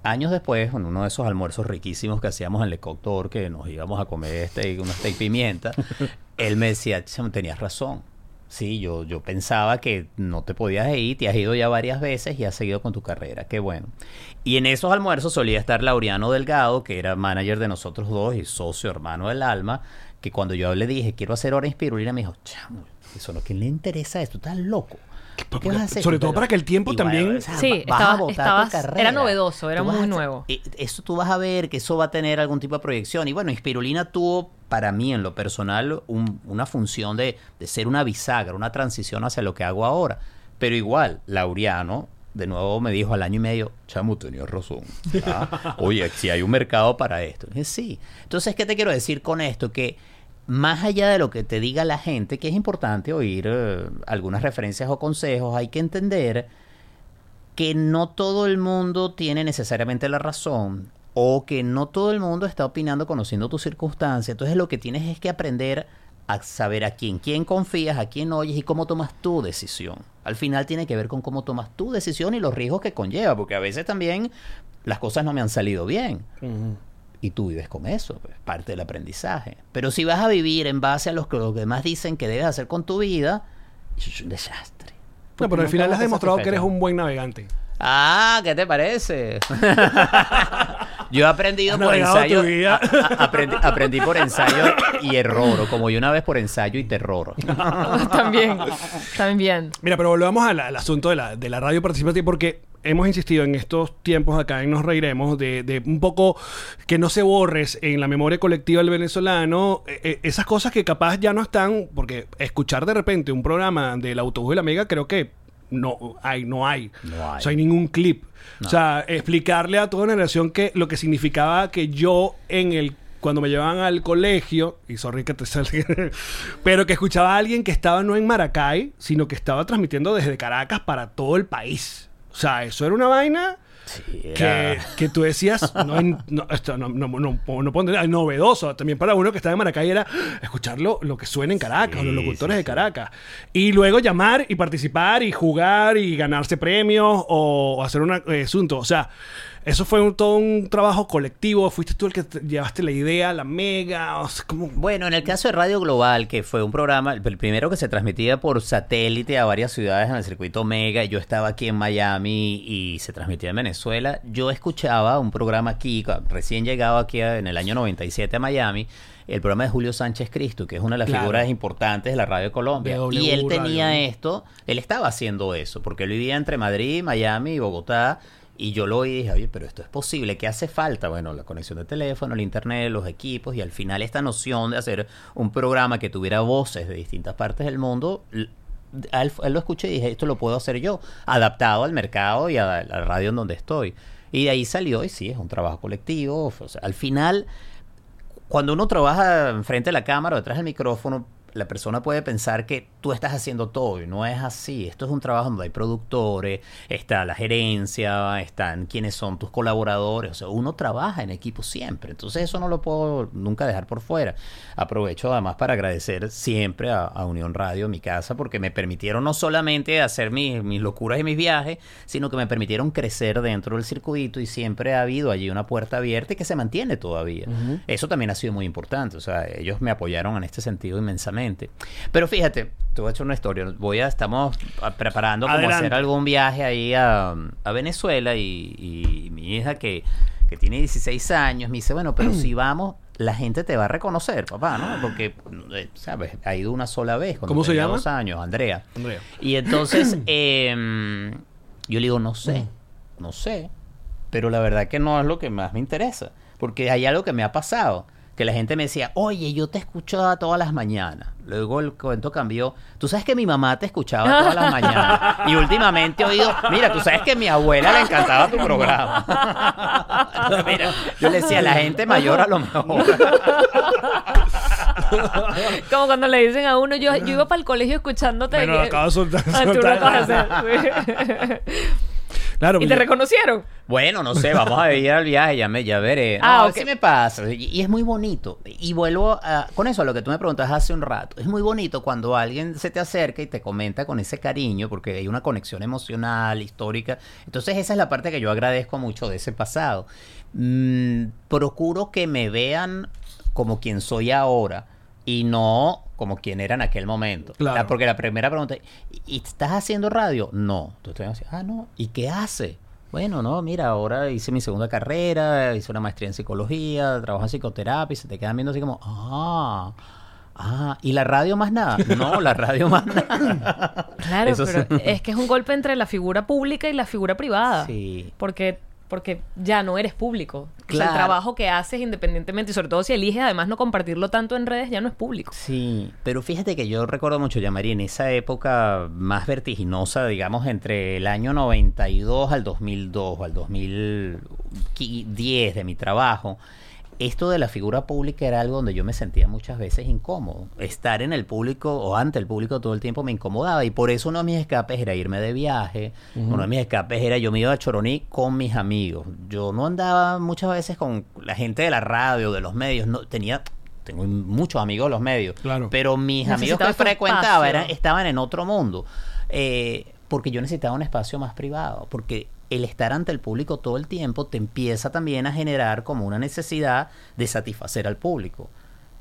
Años después, en uno de esos almuerzos riquísimos que hacíamos en Le Coctor, que nos íbamos a comer steak, una steak pimienta, él me decía, "Chamo, tenías razón. Sí, yo, yo pensaba que no te podías ir, te has ido ya varias veces y has seguido con tu carrera, qué bueno. Y en esos almuerzos solía estar Laureano Delgado, que era manager de nosotros dos y socio hermano del alma, que cuando yo le dije, quiero hacer hora inspirulina, me dijo, chamo, eso no, ¿quién le interesa esto? Estás loco. ¿Qué vas a hacer?
Sobre todo para que el tiempo también-
o sea,
Sí,
vas a
estaba-
botar tu
estabas-
carrera.
era novedoso, era muy
a-
nuevo.
eh, Eso tú vas a ver que eso va a tener algún tipo de proyección. Y bueno, Inspirulina tuvo, para mí en lo personal, un- una función de, de ser una bisagra, una transición hacia lo que hago ahora. Pero igual, Laureano, de nuevo me dijo al año y medio, chamo, tenías razón. Ah, Oye, si hay un mercado para esto. Y dije, sí. Entonces, ¿qué te quiero decir con esto? Que más allá de lo que te diga la gente, que es importante oír eh, algunas referencias o consejos, hay que entender que no todo el mundo tiene necesariamente la razón o que no todo el mundo está opinando conociendo tus circunstancias. Entonces lo que tienes es que aprender a saber a quién, quién confías, a quién oyes y cómo tomas tu decisión. Al final tiene que ver con cómo tomas tu decisión y los riesgos que conlleva, porque a veces también las cas no me han salido bien. Y tú vives con eso, es parte del aprendizaje. Pero si vas a vivir en base a lo que los demás dicen que debes hacer con tu vida, eso es un desastre.
No, pero al final has demostrado que eres un buen navegante.
Ah, ¿qué te parece? yo he aprendido por ensayo.
tu vida.
a- a- aprendí, aprendí por ensayo y error. o Como yo una vez por ensayo y terror.
también, también.
Mira, pero volvamos al, al asunto de la, de la radio participativa porque hemos insistido en estos tiempos acá en Nos Reiremos de, de un poco que no se borres en la memoria colectiva del venezolano eh, eh, esas cosas que capaz ya no están, porque escuchar de repente un programa del autobús de la Mega creo que no hay, no hay.
No hay.
O sea, hay ningún clip.
No.
O sea, explicarle a toda una generación que lo que significaba que yo en el cuando me llevaban al colegio, y sorry que te salga, pero que escuchaba a alguien que estaba no en Maracay, sino que estaba transmitiendo desde Caracas para todo el país. O sea, eso era una vaina
Sí,
que,
era-
que tú decías, no, no, esto no, no, no, no puedo entender, novedoso. También para uno que estaba en Maracay era escuchar lo, que suena en Caracas,
Sí,
o los locutores
sí,
de. Caracas. Y luego llamar y participar y jugar y ganarse premios o, hacer un asunto. O sea, eso fue un- todo un trabajo colectivo. Fuiste tú el que te- llevaste la idea, la mega. O sea, como...
Bueno, en el caso de Radio Global, que fue un programa, el primero que se transmitía por satélite a varias ciudades en el circuito Mega, y yo estaba aquí en Miami y se transmitía en Venezuela, yo escuchaba un programa aquí, recién llegado aquí en el año 97 a Miami, el programa de Julio Sánchez Cristo, que es una de las
Claro.
figuras importantes de la Radio de Colombia.
W
y él tenía
Radio.
esto, él estaba haciendo eso, porque él vivía entre Madrid, Miami y Bogotá. Y yo lo oí y dije, oye, pero esto es posible, ¿qué hace falta? Bueno, la conexión de teléfono, el internet, los equipos y al final esta noción de hacer un programa que tuviera voces de distintas partes del mundo, a él, a él lo escuché y dije, esto lo puedo hacer yo, adaptado al mercado y a la radio en donde estoy. Y de ahí salió y sí, es un trabajo colectivo. Al final, cuando uno trabaja enfrente de la cámara o detrás del micrófono, la persona puede pensar que tú estás haciendo todo y no es así. Esto es un trabajo donde hay productores, está la gerencia, están quienes son tus colaboradores. O sea, uno trabaja en equipo siempre. Entonces eso no lo puedo nunca dejar por fuera. Aprovecho además para agradecer siempre a, a Unión Radio, mi casa, porque me permitieron no solamente hacer mis, mis locuras y mis viajes, sino que me permitieron crecer dentro del circuito y siempre ha habido allí una puerta abierta y que se mantiene todavía. Eso también ha sido muy importante. O sea, ellos me apoyaron en este sentido inmensamente. Pero fíjate, te voy a echar una historia. Voy a, estamos preparando como
Adelante.
hacer algún viaje ahí a, a Venezuela y, y mi hija que, que tiene 16 años me dice, bueno, pero si vamos, la gente te va a reconocer, papá, ¿no? Porque, eh, ¿sabes? Ha ido una sola vez. cuando
¿Cómo se llama?
dos años, Andrea.
Andrea.
Y entonces, em, yo le digo, no sé, no sé. Pero la verdad que no es lo que más me interesa. Porque hay algo que me ha pasado. Que la gente me decía, oye, yo te escuchaba todas las mañanas. Luego el cuento cambió. Tú sabes que mi mamá te escuchaba todas las mañanas. Y últimamente he oído, mira, tú sabes que a mi abuela le encantaba tu programa. mira, yo le decía, la gente mayor a lo mejor.
Como cuando le dicen a uno, yo, yo iba para el colegio escuchándote.
Bueno, acabo de soltar- Claro,
¿Y te
yo-
reconocieron?
Bueno, no sé, vamos a ir al viaje, ya, me, ya veré.
Ah,
No, sí me pasa. Y, y es muy bonito. Y vuelvo a, con eso a lo que tú me preguntas hace un rato. Es muy bonito cuando alguien se te acerca y te comenta con ese cariño, porque hay una conexión emocional, histórica. Entonces esa es la parte que yo agradezco mucho de ese pasado. Mm, procuro que me vean como quien soy ahora. Y no como quien era en aquel momento.
Claro.
La- porque la primera pregunta, ¿y y estás haciendo radio? No. Tú estás así, ah, no. ¿Y qué hace? Bueno, no, mira, ahora hice mi segunda carrera, hice una maestría en psicología, trabajo en psicoterapia y se te quedan viendo así como, ah, ah, ¿y la radio más nada? No, la radio más nada.
Claro,
Eso
pero
sí.
es que es un golpe entre la figura pública y la figura privada.
Sí.
Porque, porque ya no eres público. O sea,
Claro.
el trabajo que haces independientemente, y sobre todo si eliges además no compartirlo tanto en redes, ya no es público.
Sí, pero fíjate que yo recuerdo mucho, Yamari, en esa época más vertiginosa, digamos, entre el año 92 al 2002 o al 2010 de mi trabajo, esto de la figura pública era algo donde yo me sentía muchas veces incómodo. Estar en el público o ante el público todo el tiempo me incomodaba y por eso uno de mis escapes era irme de viaje, uno de mis escapes era yo me iba a Choroní con mis amigos. Yo no andaba muchas veces con la gente de la radio, de los medios, no tenía tengo muchos amigos de los medios,
Claro.
pero mis amigos que frecuentaba eran, estaban en otro mundo. Eh, porque yo necesitaba un espacio más privado. Porque el estar ante el público todo el tiempo te empieza también a generar como una necesidad de satisfacer al público.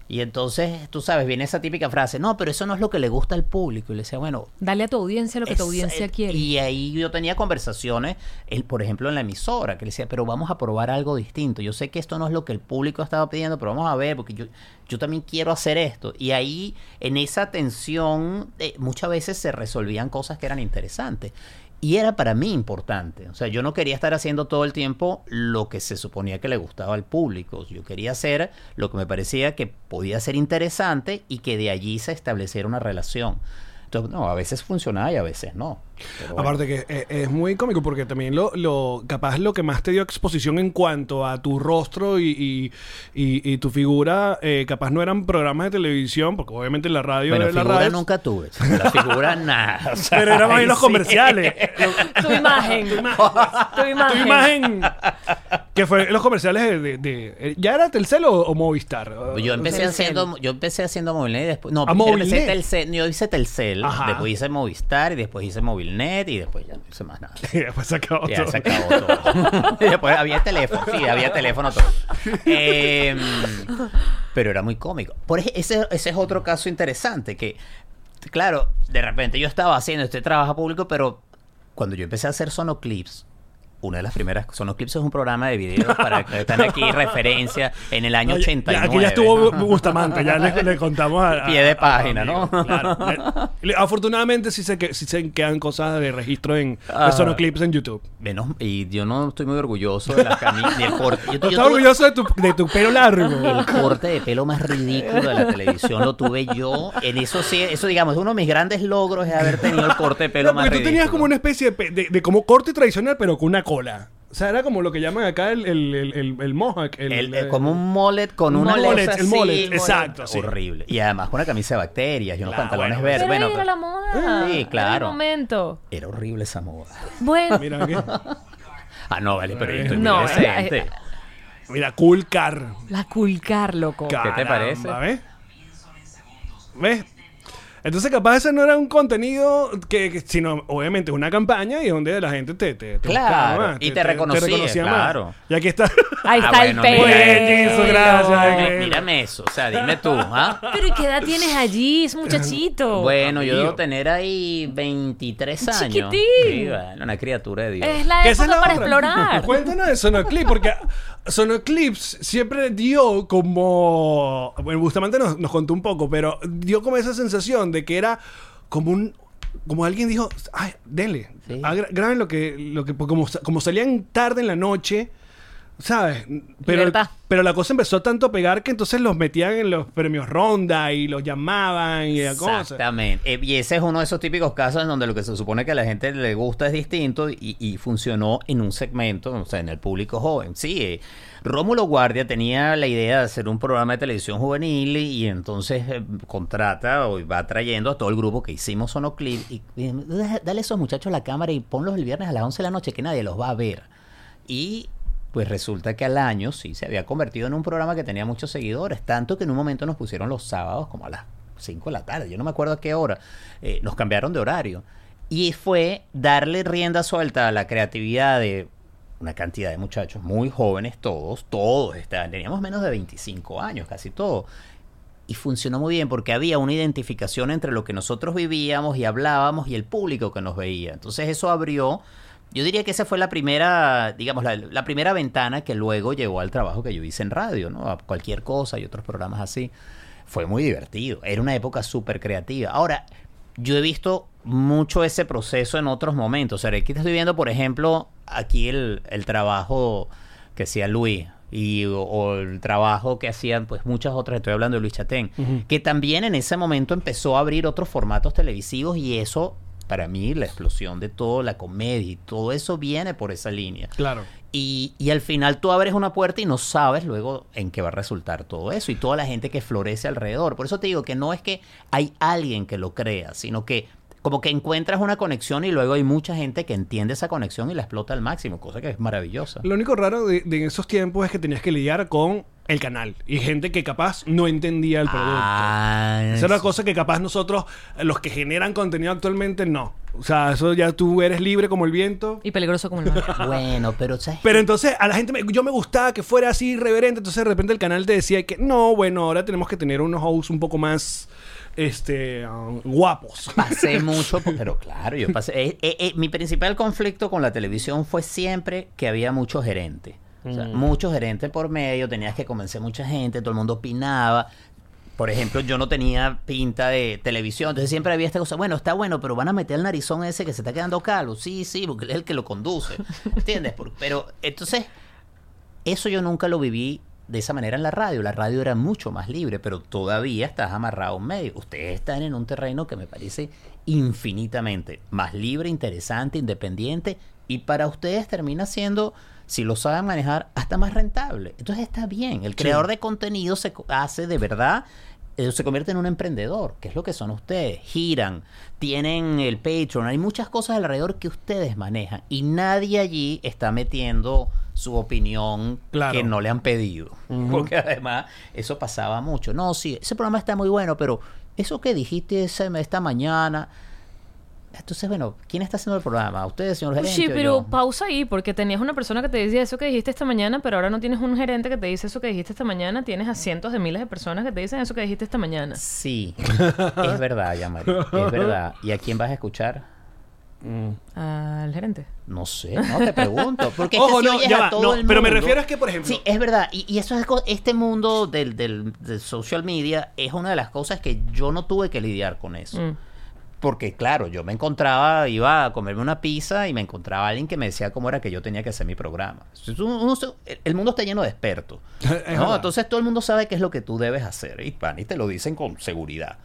Y entonces, tú sabes, viene esa típica frase, no, pero eso no es lo que le gusta al público. Y le decía, bueno,
Dale a tu audiencia lo que tu audiencia
eh,
quiere.
Y ahí yo tenía conversaciones, el, por ejemplo, en la emisora, que le decía, pero vamos a probar algo distinto. Yo sé que esto no es lo que el público estaba pidiendo, pero vamos a ver, porque yo, yo también quiero hacer esto. Y ahí, en esa tensión, eh, muchas veces se resolvían cosas que eran interesantes. Y era para mí importante. O sea, yo no quería estar haciendo todo el tiempo lo que se suponía que le gustaba al público. Yo quería hacer lo que me parecía que podía ser interesante y que de allí se estableciera una relación. Entonces, no, a veces funcionaba y a veces no. Pero bueno.
Aparte que eh, es muy cómico porque también lo, lo capaz lo que más te dio exposición en cuanto a tu rostro y, y, y- y tu figura, eh, capaz no eran programas de televisión, porque obviamente la radio
bueno,
era la
figura
radio.
nunca tuve. La figura nada. o sea,
Pero eran más bien los
sí.
comerciales.
tu imagen. tu imagen.
tu imagen. que fue los comerciales de, de- de- ¿Ya era Telcel o, o Movistar?
Yo empecé
Telcel.
haciendo, yo empecé haciendo Movilnet y después. No,
¿A
primero
Movilnet?
empecé Telcel, yo hice Telcel,
Ajá.
después hice Movistar y después hice Movilnet y después ya no hice más nada.
Y después se acabó
Ya
todo.
se acabó todo. y después había teléfono, sí, había teléfono todo. Em, pero era muy cómico. Por ese, ese es otro caso interesante que, claro, de repente yo estaba haciendo este trabajo público, pero cuando yo empecé a hacer sonoclips, una de las primeras, Sonoclips es un programa de video para que están aquí referencia en el año
No, ya-
89.
ya- aquí ya estuvo Bustamante, ya le, le contamos a, a-
Pie de página,
a-
¿no?
Claro. Le- afortunadamente sí se, que, sí se quedan cosas de registro en
Ah.
de sonoclips en YouTube.
Menos, y yo no estoy muy orgulloso de las camisas ni el corte. Yo- yo
¿Estás
tuve-
orgulloso de tu, de tu pelo largo?
El corte de pelo más ridículo de la televisión lo tuve yo. En eso sí, eso digamos, uno de mis grandes logros es haber tenido el corte de pelo
No,
más
tú
ridículo.
tenías como una especie de, de, de como corte tradicional, pero con una cola. O sea, era como lo que llaman acá el, el, el, el, el mohawk. El,
El-
eh,
el- como un mullet con
Un
una
mullet,
cosa
el
así,
mullet, exacto, sí.
Horrible. Y además con una camisa de bacterias y unos
Claro,
pantalones
bueno,
verdes. Bueno,
ahí era
pero-
la moda.
Sí,
Era
claro.
el momento.
era horrible esa moda.
Bueno.
Mira,
Ah, no, vale, pero yo estoy
No,
muy
eh,
decente.
eh,
mira, cool car.
La culcar, loco.
¿Qué te parece?
Caramba, ¿Ves? ¿Ves? Entonces, capaz ese no era un contenido que, que- sino obviamente una campaña y donde la gente te, te, te
Claro,
más,
y te reconocía,
más.
claro.
Y aquí está.
Ahí
Ah,
está
bueno,
el pelo.
Jesus, gracias.
Mírame eso, o sea, dime tú, ¿ah?
Pero ¿y qué edad tienes allí? Es un muchachito.
Bueno, yo debo tener ahí 23 años.
Chiquitín.
Sí, bueno, una criatura de Dios.
Es la época
es la
para
otra.
explorar.
Cuéntanos de Sonoclip, porque Sonoclips siempre dio como. Bueno, Bustamante nos, nos contó un poco, pero dio como esa sensación de que era como un. Como alguien dijo, ay, denle,
Sí.
graben lo que, lo que como, como salían tarde en la noche, ¿sabes? Pero,
Libertad.
Pero la cosa empezó tanto a pegar que entonces los metían en los premios Ronda y los llamaban y la cosa.
Exactamente. Eh, y ese es uno de esos típicos casos en donde lo que se supone que a la gente le gusta es distinto y, y funcionó en un segmento, o sea, en el público joven. Sí, eh, Rómulo Guardia tenía la idea de hacer un programa de televisión juvenil y, entonces eh, contrata o va trayendo a todo el grupo que hicimos Sonoclip y, y dale a esos muchachos la cámara y ponlos el viernes a las 11 de la noche que nadie los va a ver. Y pues resulta que al año sí se había convertido en un programa que tenía muchos seguidores, tanto que en un momento nos pusieron los sábados como a las 5 de la tarde, yo no me acuerdo a qué hora, eh, nos cambiaron de horario. Y fue darle rienda suelta a la creatividad de una cantidad de muchachos muy jóvenes todos, todos teníamos menos de 25 años, casi todos. y funcionó muy bien porque había una identificación entre lo que nosotros vivíamos y hablábamos y el público que nos veía. Entonces eso abrió, yo diría que esa fue la primera, digamos, la, la primera ventana que luego llegó al trabajo que yo hice en radio, ¿no? A cualquier cosa y otros programas así. Fue muy divertido. Era una época súper creativa. Ahora, yo he visto mucho ese proceso en otros momentos. O sea, aquí te estoy viendo, por ejemplo, aquí el, el trabajo que hacía Luis y o, o el trabajo que hacían pues muchas otras, estoy hablando de Luis Chatén, que también en ese momento empezó a abrir otros formatos televisivos y eso para mí la explosión de todo, la comedia y todo eso viene por esa línea.
Claro.
Y, y al final tú abres una puerta y no sabes luego en qué va a resultar todo eso y toda la gente que florece alrededor. Por eso te digo que no es que hay alguien que lo crea, sino que como que encuentras una conexión y luego hay mucha gente que entiende esa conexión y la explota al máximo, cosa que es maravillosa.
Lo único raro de, de esos tiempos es que tenías que lidiar con el canal y gente que capaz no entendía el producto.
Ah,
Esa es una cosa que capaz nosotros, los que generan contenido actualmente, no. O sea, eso ya tú eres libre como el viento.
Y peligroso como el mar.
Bueno, pero ¿sabes
Pero entonces a la gente, me- yo me gustaba que fuera así irreverente, entonces de repente el canal te decía que no, bueno, ahora tenemos que tener unos hosts un poco más este um, guapos.
pasé mucho, pero claro, yo pasé. eh, eh, eh, mi principal conflicto con la televisión fue siempre que había mucho gerente. O sea, mucho gerente por medio, tenías que convencer mucha gente, todo el mundo opinaba. Por ejemplo, yo no tenía pinta de televisión, entonces siempre había esta cosa, bueno, está bueno, pero van a meter el narizón ese que se está quedando calvo. Sí, sí, porque él es el que lo conduce. ¿Entiendes? Pero entonces, eso yo nunca lo viví de esa manera en la radio. La radio era mucho más libre, pero todavía estás amarrado a un medio. Ustedes están en un terreno que me parece infinitamente más libre, interesante, independiente y para ustedes termina siendo, si lo saben manejar, hasta más rentable. Entonces está bien. El creador de contenido se hace de verdad eh, se convierte en un emprendedor, que es lo que son ustedes. Giran, tienen el Patreon, hay muchas cosas alrededor que ustedes manejan y nadie allí está metiendo su opinión
Claro.
que no le han pedido. Porque además eso pasaba mucho. No, sí, ese programa está muy bueno, pero eso que dijiste ese- esta mañana... Entonces, bueno, ¿quién está haciendo el programa? ¿Ustedes, señor gerente?
Sí,
o
pero
yo?
pausa ahí, porque tenías una persona que te decía eso que dijiste esta mañana, pero ahora no tienes un gerente que te dice eso que dijiste esta mañana, tienes a cientos de miles de personas que te dicen eso que dijiste esta mañana.
Sí, es verdad, Yamari, es verdad. ¿Y a quién vas a escuchar?
Al gerente.
No sé, no te pregunto. Porque
Ojo,
es que si
no,
oyes
ya
a
va,
todo
no,
el
pero me refiero es que, por ejemplo-
Sí, es verdad. Y, y eso es este mundo del, del, del social media es una de las cosas que yo no tuve que lidiar con eso.
Mm.
Porque, claro, yo me encontraba, iba a comerme una pizza y me encontraba alguien que me decía cómo era que yo tenía que hacer mi programa. El- mundo está lleno de expertos. ¿no? Entonces todo el mundo sabe qué es lo que tú debes hacer. Y, pan, y te lo dicen con seguridad.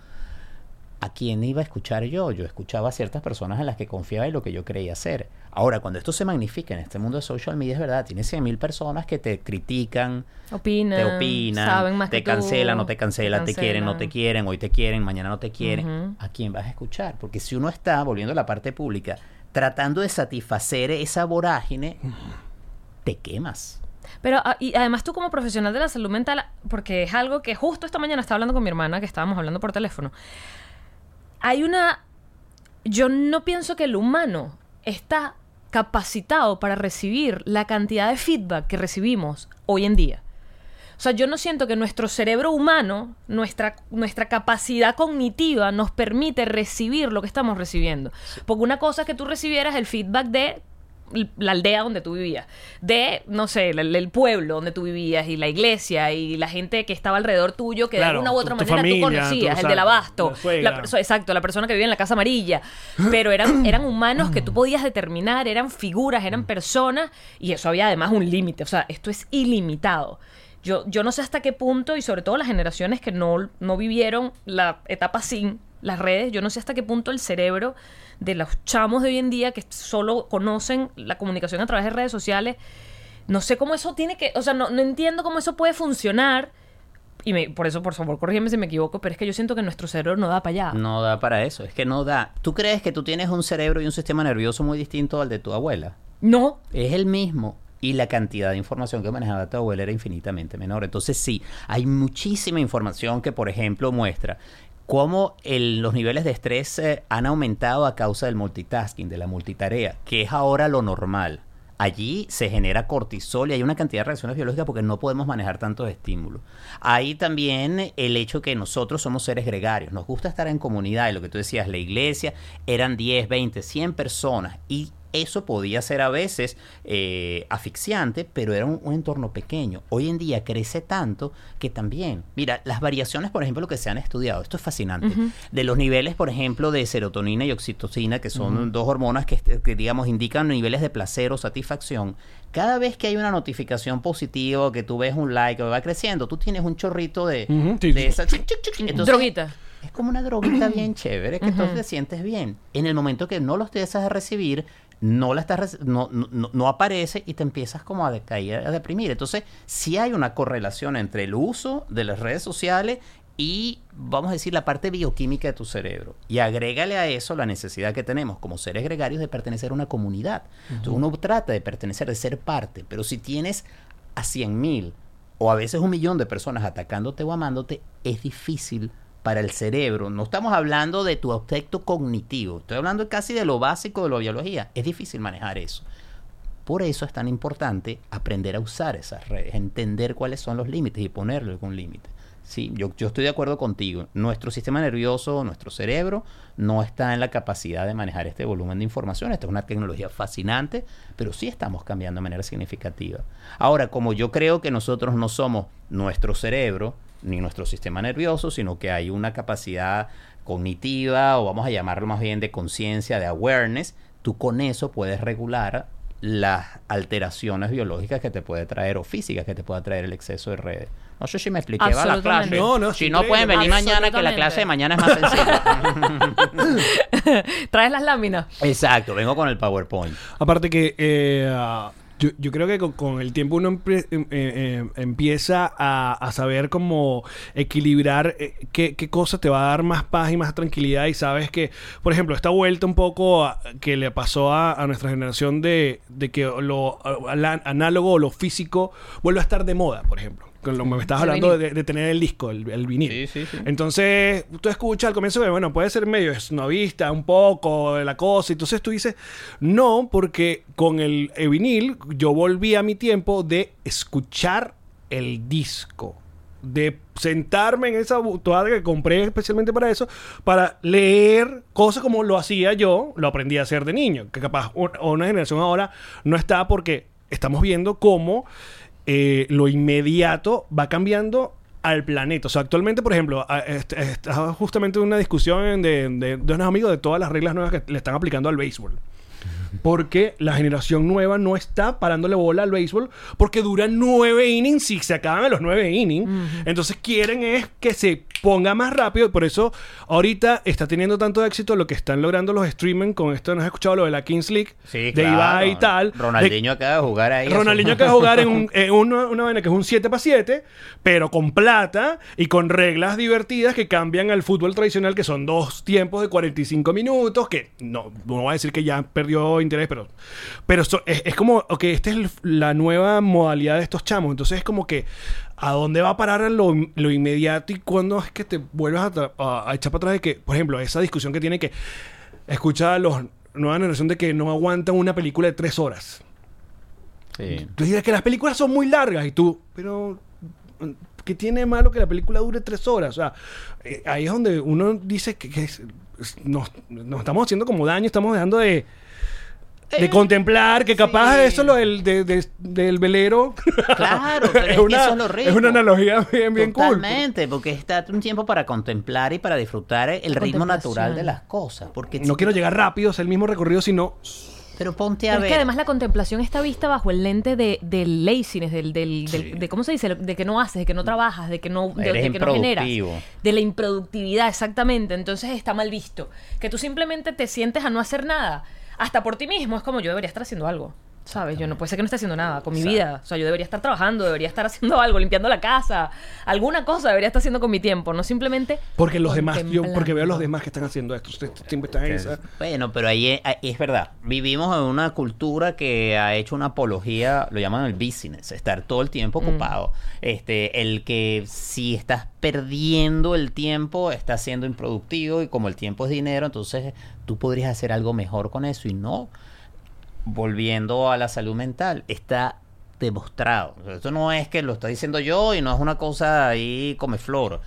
¿A quién iba a escuchar yo? Yo escuchaba a ciertas personas en las que confiaba y lo que yo creía hacer. Ahora, cuando esto se magnifica en este mundo de social media, es verdad, tienes 100.000 personas que te critican,
Opinan.
te opinan,
saben más
te
tú,
cancelan, no te cancelan, te, quieren, no te quieren, hoy te quieren, mañana no te quieren. ¿A quién vas a escuchar? Porque si uno está, volviendo a la parte pública, tratando de satisfacer esa vorágine, te quemas.
Pero, ah, y además tú como profesional de la salud mental, porque es algo que justo esta mañana estaba hablando con mi hermana, que estábamos hablando por teléfono. Hay una... Yo no pienso que el humano está capacitado para recibir la cantidad de feedback que recibimos hoy en día. O sea, yo no siento que nuestro cerebro humano, nuestra, nuestra capacidad cognitiva nos permite recibir lo que estamos recibiendo. Porque una cosa es que tú recibieras el feedback de la aldea donde tú vivías, de, no sé, el, el pueblo donde tú vivías y la iglesia y la gente que estaba alrededor tuyo que
Claro,
de una u
tu-
otra
tu
manera
familia,
tú conocías,
tu-
el del abasto,
la
la exacto, la persona que vive en la casa amarilla, pero eran, eran humanos que tú podías determinar, eran figuras, eran personas y eso había además un límite, o sea, esto es ilimitado. Yo, yo no sé hasta qué punto, y sobre todo las generaciones que no, no vivieron la etapa sin las redes, yo no sé hasta qué punto el cerebro de los chamos de hoy en día que solo conocen la comunicación a través de redes sociales, no sé cómo eso tiene que, o sea, no, no entiendo cómo eso puede funcionar. Y me- por eso, por favor, corrígeme si me equivoco, pero es que yo siento que nuestro cerebro no da para allá.
No da para eso, es que no da. ¿Tú crees que tú tienes un cerebro y un sistema nervioso muy distinto al de tu abuela?
No.
Es el mismo. Y la cantidad de información que manejaba tu abuela era infinitamente menor. Entonces sí, hay muchísima información que, por ejemplo, muestra cómo los niveles de estrés eh, han aumentado a causa del multitasking, de la multitarea, que es ahora lo normal. Allí se genera cortisol y hay una cantidad de reacciones biológicas porque no podemos manejar tantos estímulos. Hay también el hecho que nosotros somos seres gregarios, nos gusta estar en comunidad y lo que tú decías, la iglesia eran 10, 20, 100 personas y eso podía ser a veces eh, asfixiante, pero era un, un, entorno pequeño. Hoy en día crece tanto que también, mira, las variaciones, por ejemplo, que se han estudiado, esto es fascinante, de los niveles, por ejemplo, de serotonina y oxitocina, que son dos hormonas que, que, digamos, indican niveles de placer o satisfacción. Cada vez que hay una notificación positiva, que tú ves un like que va creciendo, tú tienes un chorrito de, esa... Entonces,
Droguita.
es como una droguita bien chévere que tú te sientes bien. En el momento que no lo empiezas a recibir, no la estás no, no, no- aparece y te empiezas como a decaer, a deprimir. Entonces, sí hay una correlación entre el uso de las redes sociales y, vamos a decir, la parte bioquímica de tu cerebro. Y agrégale a eso la necesidad que tenemos como seres gregarios de pertenecer a una comunidad. Entonces, uno trata de pertenecer, de ser parte, pero si tienes a 100 mil o a veces un millón de personas atacándote o amándote, es difícil para el cerebro. No estamos hablando de tu aspecto cognitivo, estoy hablando casi de lo básico de la biología. Es difícil manejar eso. Por eso es tan importante aprender a usar esas redes, entender cuáles son los límites y ponerle algún límite. Sí, yo, yo estoy de acuerdo contigo. Nuestro sistema nervioso, nuestro cerebro, no está en la capacidad de manejar este volumen de información. Esta es una tecnología fascinante, pero sí estamos cambiando de manera significativa. Ahora, como yo creo que nosotros no somos nuestro cerebro ni nuestro sistema nervioso, sino que hay una capacidad cognitiva, o vamos a llamarlo más bien de conciencia, de awareness, tú con eso puedes regular las alteraciones biológicas que te puede traer o físicas que te pueda traer el exceso de redes. No sé si me expliqué, va la clase.
No, no,
si no pueden venir mañana que la clase de mañana es más sencilla.
Traes las láminas.
Exacto, vengo con el PowerPoint.
Aparte que eh, yo, yo creo que con, el tiempo uno em- eh, eh, empieza a, saber cómo equilibrar eh, qué, cosa te va a dar más paz y más tranquilidad y sabes que, por ejemplo, esta vuelta un poco que le pasó a, a nuestra generación de, de que lo análogo o lo físico vuelve a estar de moda, por ejemplo. Con lo que me estabas hablando de, de tener el disco, el, el vinil.
Sí, sí, sí.
Entonces, tú escuchas al comienzo que, bueno, puede ser medio esnovista, un poco de la cosa. Entonces tú dices, no, porque con el, el vinil yo volví a mi tiempo de escuchar el disco. De sentarme en esa toalla que compré especialmente para eso, para leer cosas como lo hacía yo, lo aprendí a hacer de niño. Que capaz un- una generación ahora no está porque estamos viendo cómo eh, lo inmediato va cambiando al planeta. O sea, actualmente, por ejemplo, estaba justamente una discusión de, de, de unos amigos de todas las reglas nuevas que le están aplicando al béisbol. Porque la generación nueva no está parándole bola al béisbol porque duran nueve innings y se acaban los nueve innings. Entonces quieren es que se ponga más rápido. y Por eso ahorita está teniendo tanto éxito lo que están logrando los streaming con esto. ¿No has escuchado lo de la Kings League?
Sí,
de
claro.
Ibai y tal. De-
Ronaldinho acaba de jugar ahí.
Ronaldinho acaba de jugar en, un- en una, una vaina que es un 7 para 7, pero con plata y con reglas divertidas que cambian al fútbol tradicional, que son dos tiempos de 45 minutos, que no, no voy a decir que ya perdió interés, pero, pero so- es, es como, ok, esta es el- la nueva modalidad de estos chamos, entonces es como que, ¿a dónde va a parar lo, lo inmediato y cuándo es que te vuelvas a, tra- a- a echar para atrás de que, por ejemplo, esa discusión que tiene que escuchar a los nueva generación de que no aguantan una película de tres horas?
Sí.
Tú dices que las películas son muy largas y tú, pero ¿qué tiene de malo que la película dure tres horas? O sea, eh, ahí es donde uno dice que, que es- es- nos, nos estamos haciendo como daño, estamos dejando de, de contemplar que capaz
sí.
eso lo del, de- de- del velero
Claro, pero es, que eso es lo rico.
es una analogía bien, bien cool.
Totalmente, porque está un tiempo para contemplar y para disfrutar el ritmo natural de las cosas. Porque
No quiero llegar rápido, hacer el mismo recorrido, sino
Pero ponte a
Pero es
ver.
que además la contemplación está vista bajo el lente de, del laziness, del, del, del- de cómo se dice, de que no haces, de que no trabajas, de que no, de,
Eres
de que no generas. De la improductividad, exactamente. Entonces está mal visto. Que tú simplemente te sientes a no hacer nada. Hasta por ti mismo. Es como yo debería estar haciendo algo. ¿Sabes? Yo no puede ser que no esté haciendo nada con mi vida. O sea, yo debería estar trabajando, debería estar haciendo algo, limpiando la casa. Alguna cosa debería estar haciendo con mi tiempo, no simplemente.
porque los demás, yo porque veo a los demás que están haciendo esto. Ustedes siempre están en esa.
Bueno, pero ahí es, ahí es verdad. Vivimos en una cultura que ha hecho una apología, lo llaman el business, estar todo el tiempo ocupado. Este, el que si estás perdiendo el tiempo, estás siendo improductivo y como el tiempo es dinero, entonces tú podrías hacer algo mejor con eso y no. volviendo a la salud mental, está demostrado. Esto no es que lo estoy diciendo yo y no es una cosa ahí come flor.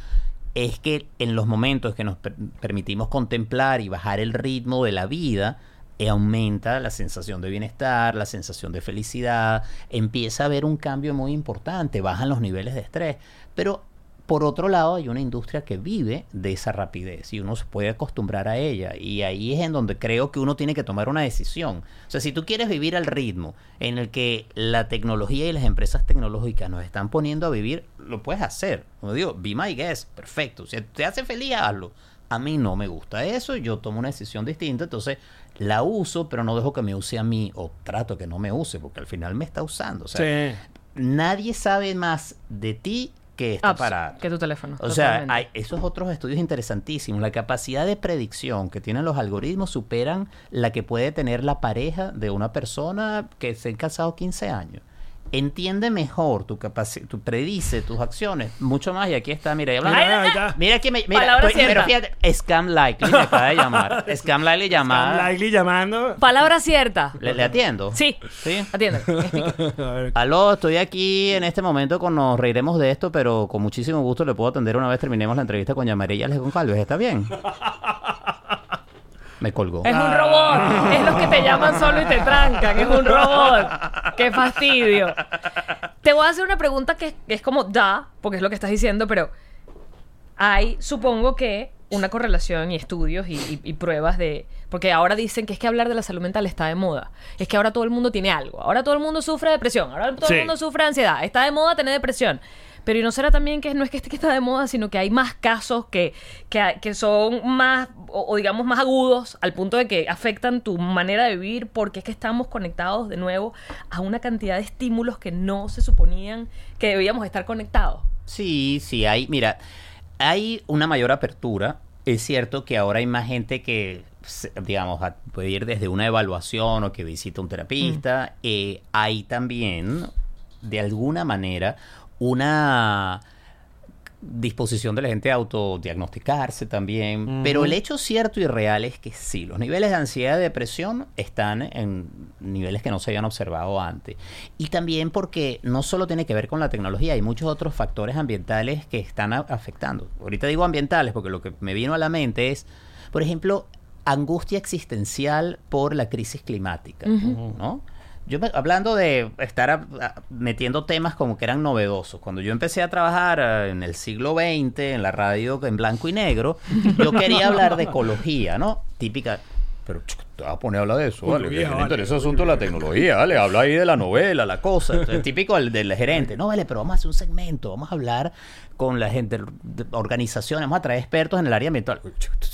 Es que en los momentos que nos per- permitimos contemplar y bajar el ritmo de la vida, eh, aumenta la sensación de bienestar, la sensación de felicidad, empieza a haber un cambio muy importante, bajan los niveles de estrés. Pero por otro lado, hay una industria que vive de esa rapidez y uno se puede acostumbrar a ella. Y ahí es en donde creo que uno tiene que tomar una decisión. O sea, si tú quieres vivir al ritmo en el que la tecnología y las empresas tecnológicas nos están poniendo a vivir, lo puedes hacer. Como digo, be my guest, perfecto. Si te hace feliz, hazlo. A mí no me gusta eso, yo tomo una decisión distinta, entonces la uso, pero no dejo que me use a mí o trato que no me use, porque al final me está usando. O sea,
Sí.
nadie sabe más de ti que este
Abs-
aparato.
que tu teléfono.
O sea, hay esos otros estudios interesantísimos. La capacidad de predicción que tienen los algoritmos superan la que puede tener la pareja de una persona que se ha casado 15 años. Entiende mejor tu capacidad, tu predice tus acciones mucho más. Y aquí está, mira, y hablando-
Mira, ahí está.
Mira que me. Mira,
Palabra
estoy- pero
cierta.
fíjate, Scam Likely me acaba de llamar. Scam Likely llamada.
Likely llamando.
Palabra cierta.
¿Le, le atiendo?
Sí.
Sí.
Atiende.
A ver.
Aló, estoy aquí en este momento con nos reiremos de esto, pero con muchísimo gusto le puedo atender una vez terminemos la entrevista con Yamarilla Les Goncalves. ¿Está bien? Me colgó.
Es un robot. Es los que te llaman solo y te trancan. Es un robot. Qué fastidio. Te voy a hacer una pregunta que, es como da, porque es lo que estás diciendo, pero hay, supongo que, una correlación y estudios y, y- y pruebas de. Porque ahora dicen que es que hablar de la salud mental está de moda. Es que ahora todo el mundo tiene algo. Ahora todo el mundo sufre depresión. Ahora todo
Sí.
el mundo sufre ansiedad. Está de moda tener depresión. Pero ¿y no será también que no es que esté que está de moda, sino que hay más casos que, que, que son más, o, o digamos, más agudos al punto de que afectan tu manera de vivir porque es que estamos conectados de nuevo a una cantidad de estímulos que no se suponían que debíamos estar conectados?
Sí, sí, hay, mira, hay una mayor apertura. Es cierto que ahora hay más gente que, digamos, puede ir desde una evaluación o que visita un terapista. Eh, hay también, de alguna manera, una disposición de la gente a autodiagnosticarse también. Pero el hecho cierto y real es que sí, los niveles de ansiedad y depresión están en niveles que no se habían observado antes. Y también porque no solo tiene que ver con la tecnología, hay muchos otros factores ambientales que están a- afectando. Ahorita digo ambientales porque lo que me vino a la mente es, por ejemplo, angustia existencial por la crisis climática, ¿no? Yo me- hablando de estar a- a- metiendo temas como que eran novedosos. Cuando yo empecé a trabajar eh, en el siglo XX, en la radio en blanco y negro, yo quería hablar de ecología, ¿no? Típica. Pero te vas a poner a hablar de eso, vale. que
vale.
interesa el asunto de la tecnología, vale. Habla ahí de la novela, la cosa. Entonces, típico del, del gerente. No, vale, pero vamos a hacer un segmento. Vamos a hablar con la gente, de organizaciones, vamos a traer expertos en el área ambiental.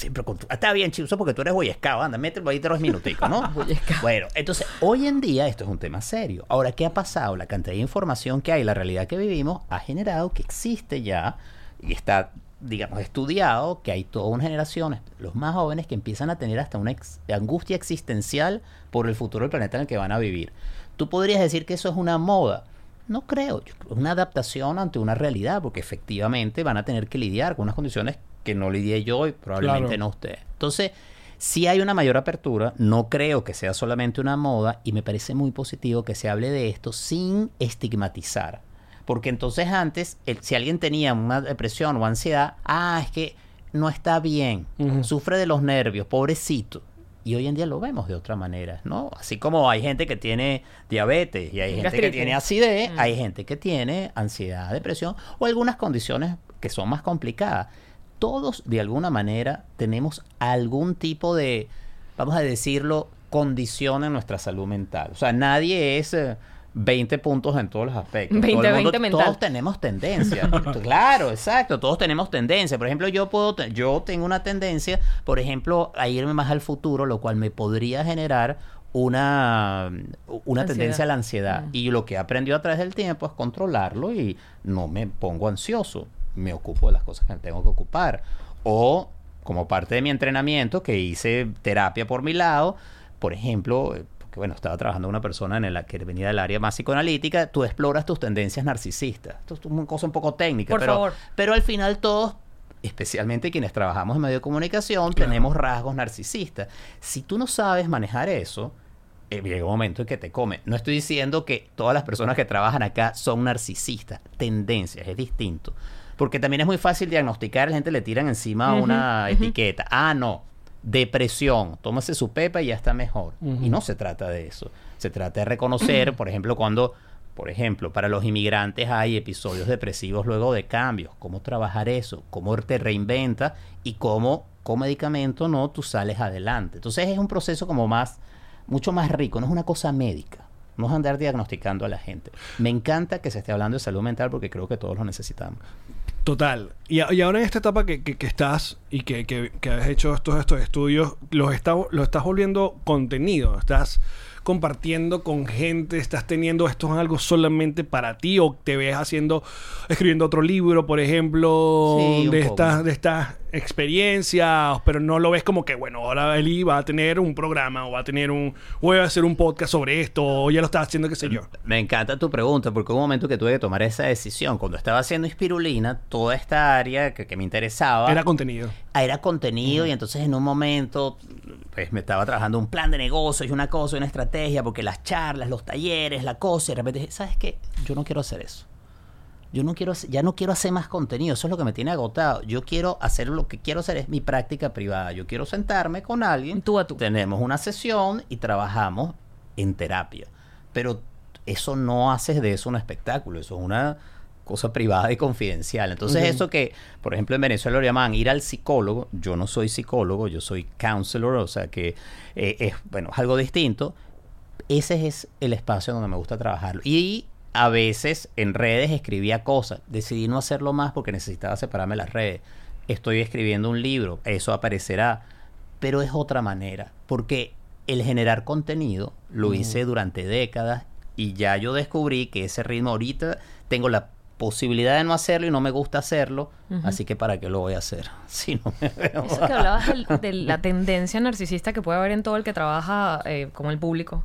Siempre con tu- Ah, Está bien, chico, eso porque tú eres Boy Scout. Anda, mételo ahí tres minuticos, ¿no? bueno, entonces, hoy en día esto es un tema serio. Ahora, ¿qué ha pasado? La cantidad de información que hay, la realidad que vivimos, ha generado que existe ya y está, digamos, estudiado que hay toda una generación, los más jóvenes, que empiezan a tener hasta una ex- angustia existencial por el futuro del planeta en el que van a vivir. Tú podrías decir que eso es una moda. No creo, yo creo, es una adaptación ante una realidad, porque efectivamente van a tener que lidiar con unas condiciones que no lidié yo y probablemente
Claro.
no usted. Entonces, si hay una mayor apertura, no creo que sea solamente una moda y me parece muy positivo que se hable de esto sin estigmatizar. Porque entonces antes, el- si alguien tenía una depresión o ansiedad, ah, es que no está bien, sufre de los nervios, pobrecito. Y hoy en día lo vemos de otra manera, ¿no? Así como hay gente que tiene diabetes y hay gente que tiene acidez,
Mm.
hay gente que tiene ansiedad, depresión o algunas condiciones que son más complicadas. Todos, de alguna manera, tenemos algún tipo de, vamos a decirlo, condición en nuestra salud mental. O sea, nadie es eh, 20 puntos en todos los aspectos. Todo el
20,
mundo-
20 mental.
Todos tenemos tendencia. claro, exacto. Todos tenemos tendencia. Por ejemplo, yo puedo, yo tengo una tendencia, por ejemplo, a irme más al futuro, lo cual me podría generar una, una
Ansiedad.
tendencia a la ansiedad.
Mm.
Y lo que he aprendido a través del tiempo es controlarlo y no me pongo ansioso. Me ocupo de las cosas que tengo que ocupar. O como parte de mi entrenamiento, que hice terapia por mi lado, por ejemplo, eh, porque bueno, estaba trabajando con una persona en la que venía del área más psicoanalítica, tú exploras tus tendencias narcisistas. Esto es una cosa un poco técnica,
Por
pero,
favor.
pero al final todos, especialmente quienes trabajamos en medio de comunicación, tenemos rasgos narcisistas. Si tú no sabes manejar eso, eh, llega un momento en que te come. No estoy diciendo que todas las personas que trabajan acá son narcisistas, tendencias, es distinto. Porque también es muy fácil diagnosticar, la gente le tiran encima una etiqueta. Ah, no, depresión, tómase su pepa y ya está mejor. Y no se trata de eso. Se trata de reconocer, por ejemplo, cuando, por ejemplo, para los inmigrantes hay episodios depresivos luego de cambios, cómo trabajar eso, cómo te reinventas y cómo con medicamento no tú sales adelante. Entonces es un proceso como más, mucho más rico, no es una cosa médica. No es andar diagnosticando a la gente. Me encanta que se esté hablando de salud mental porque creo que todos lo necesitamos.
Total. Y, ahora en esta etapa que, que- que estás y que, has hecho todos estos estudios, los está, lo estás volviendo contenido. Estás compartiendo con gente, estás teniendo esto es algo solamente para ti o te ves haciendo, escribiendo otro libro, por ejemplo,
Sí,
de estas, de estas experiencias, pero no lo ves como que, bueno, ahora Eli va a tener un programa o va a tener un, voy a hacer un podcast sobre esto o ya lo está haciendo, qué sé yo.
Me encanta tu pregunta porque hubo un momento que tuve que tomar esa decisión. Cuando estaba haciendo Inspirulina, toda esta área que, que me interesaba
Era contenido.
era contenido y entonces en un momento pues me estaba trabajando un plan de negocio y una cosa, y una estrategia, porque las charlas, los talleres, la cosa, y de repente dije, ¿sabes qué? Yo no quiero hacer eso. Yo no quiero, ya no quiero hacer más contenido, eso es lo que me tiene agotado. Yo quiero hacer lo que quiero hacer es mi práctica privada. Yo quiero sentarme con alguien,
Tú a tú.
tenemos una sesión y trabajamos en terapia. Pero eso no haces de eso un espectáculo, eso es una cosa privada y confidencial. Entonces, eso que, por ejemplo, en Venezuela lo llaman ir al psicólogo, yo no soy psicólogo, yo soy counselor, o sea que eh, es, bueno, es algo distinto. Ese es el espacio donde me gusta trabajar. Y a veces en redes escribía cosas. Decidí no hacerlo más porque necesitaba separarme de las redes. Estoy escribiendo un libro, eso aparecerá. Pero es otra manera. Porque el generar contenido lo hice durante décadas y ya yo descubrí que ese ritmo ahorita tengo la posibilidad de no hacerlo y no me gusta hacerlo, así que para qué lo voy a hacer si no me veo.
Eso que hablabas del- de la tendencia narcisista que puede haber en todo el que trabaja eh, con el público,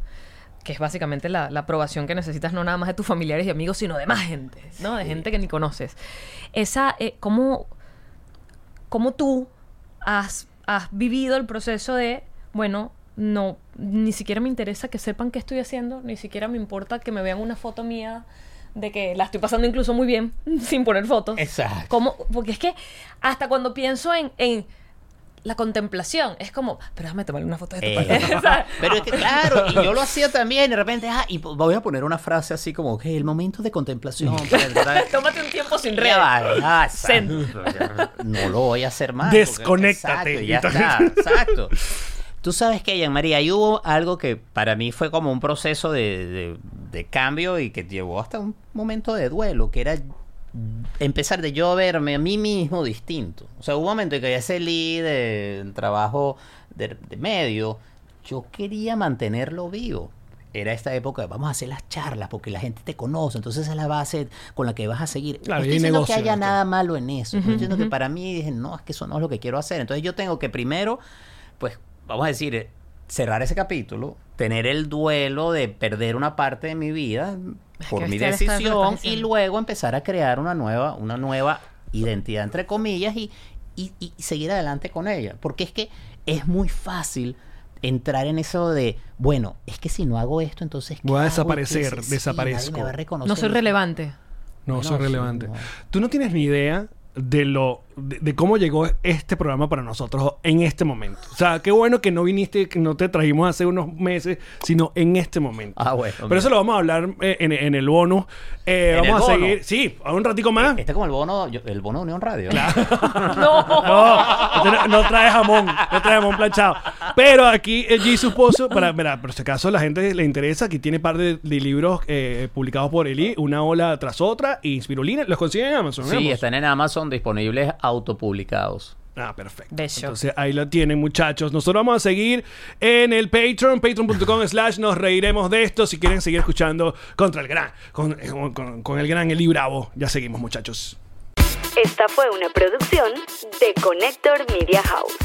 que es básicamente la, la aprobación que necesitas no nada más de tus familiares y amigos, sino de más gente, ¿no? De gente que ni conoces. Esa, eh, ¿cómo, cómo tú has, has vivido el proceso de, bueno, no, ni siquiera me interesa que sepan qué estoy haciendo, ni siquiera me importa que me vean una foto mía de que la estoy pasando incluso muy bien sin poner fotos.
Exacto.
¿Cómo? Porque es que hasta cuando pienso en, en la contemplación, es como, pero déjame tomar una foto de tu
Eh,
pareja", ¿sabes?
pero es que claro, y yo lo hacía también, y de repente, ah, y voy a poner una frase así como que el momento de contemplación. para-
Tómate un tiempo sin
Ya
redes.
va, ya,
Zen.
exacto. No lo voy a hacer más. porque-
Desconéctate.
Exacto, ya está, exacto. Tú sabes que, Jean María, ahí hubo algo que para mí fue como un proceso de, de- de cambio y que llevó hasta un momento de duelo, que era empezar de yo verme a mí mismo distinto. O sea, hubo un momento en que ya salí del trabajo de, de medio, yo quería mantenerlo vivo. Era esta época de vamos a hacer las charlas porque la gente te conoce, entonces esa es la base con la que vas a seguir.
Claro,
no diciendo
negocio
que haya nada malo en eso. Estoy diciendo que para mí dije, no, es que eso no es lo que quiero hacer. Entonces yo tengo que primero, pues, vamos a decir, eh, cerrar ese capítulo, tener el duelo de perder una parte de mi vida por mi decisión y luego empezar a crear una nueva, una nueva identidad, entre comillas, y, y, y seguir adelante con ella. Porque es que es muy fácil entrar en eso de, bueno, es que si no hago esto, entonces... ¿qué
Voy a desaparecer, desaparezco.
No soy relevante.
No,
No,
soy
sí,
relevante.
no.
Tú no tienes ni idea de lo de, de cómo llegó este programa para nosotros en este momento. O sea, qué bueno que no viniste, que no te trajimos hace unos meses, sino en este momento.
Ah, bueno,
Pero
mira.
eso lo vamos a hablar eh, en, en el bono. Eh,
¿En el
vamos a
bono?
seguir. Sí, a un ratico más.
Este es como el bono, yo- el bono de Unión Radio.
No.
No, este no, no trae jamón, no trae jamón planchado. Pero aquí eh, Jesus Pozo, para, mira, por si acaso a la gente le interesa, aquí tiene par de, de libros eh, publicados por Eli, una ola tras otra, y Inspirulina, los consiguen en Amazon.
Sí, están en Amazon disponibles autopublicados.
Ah, perfecto.
Bello.
Entonces ahí lo tienen, muchachos. Nosotros vamos a seguir en el Patreon, patreon.com slash nos reiremos de esto. Si quieren seguir escuchando contra el gran, con, con- con- con el gran Eli Bravo. Ya seguimos, muchachos.
Esta fue una producción de Connector Media House.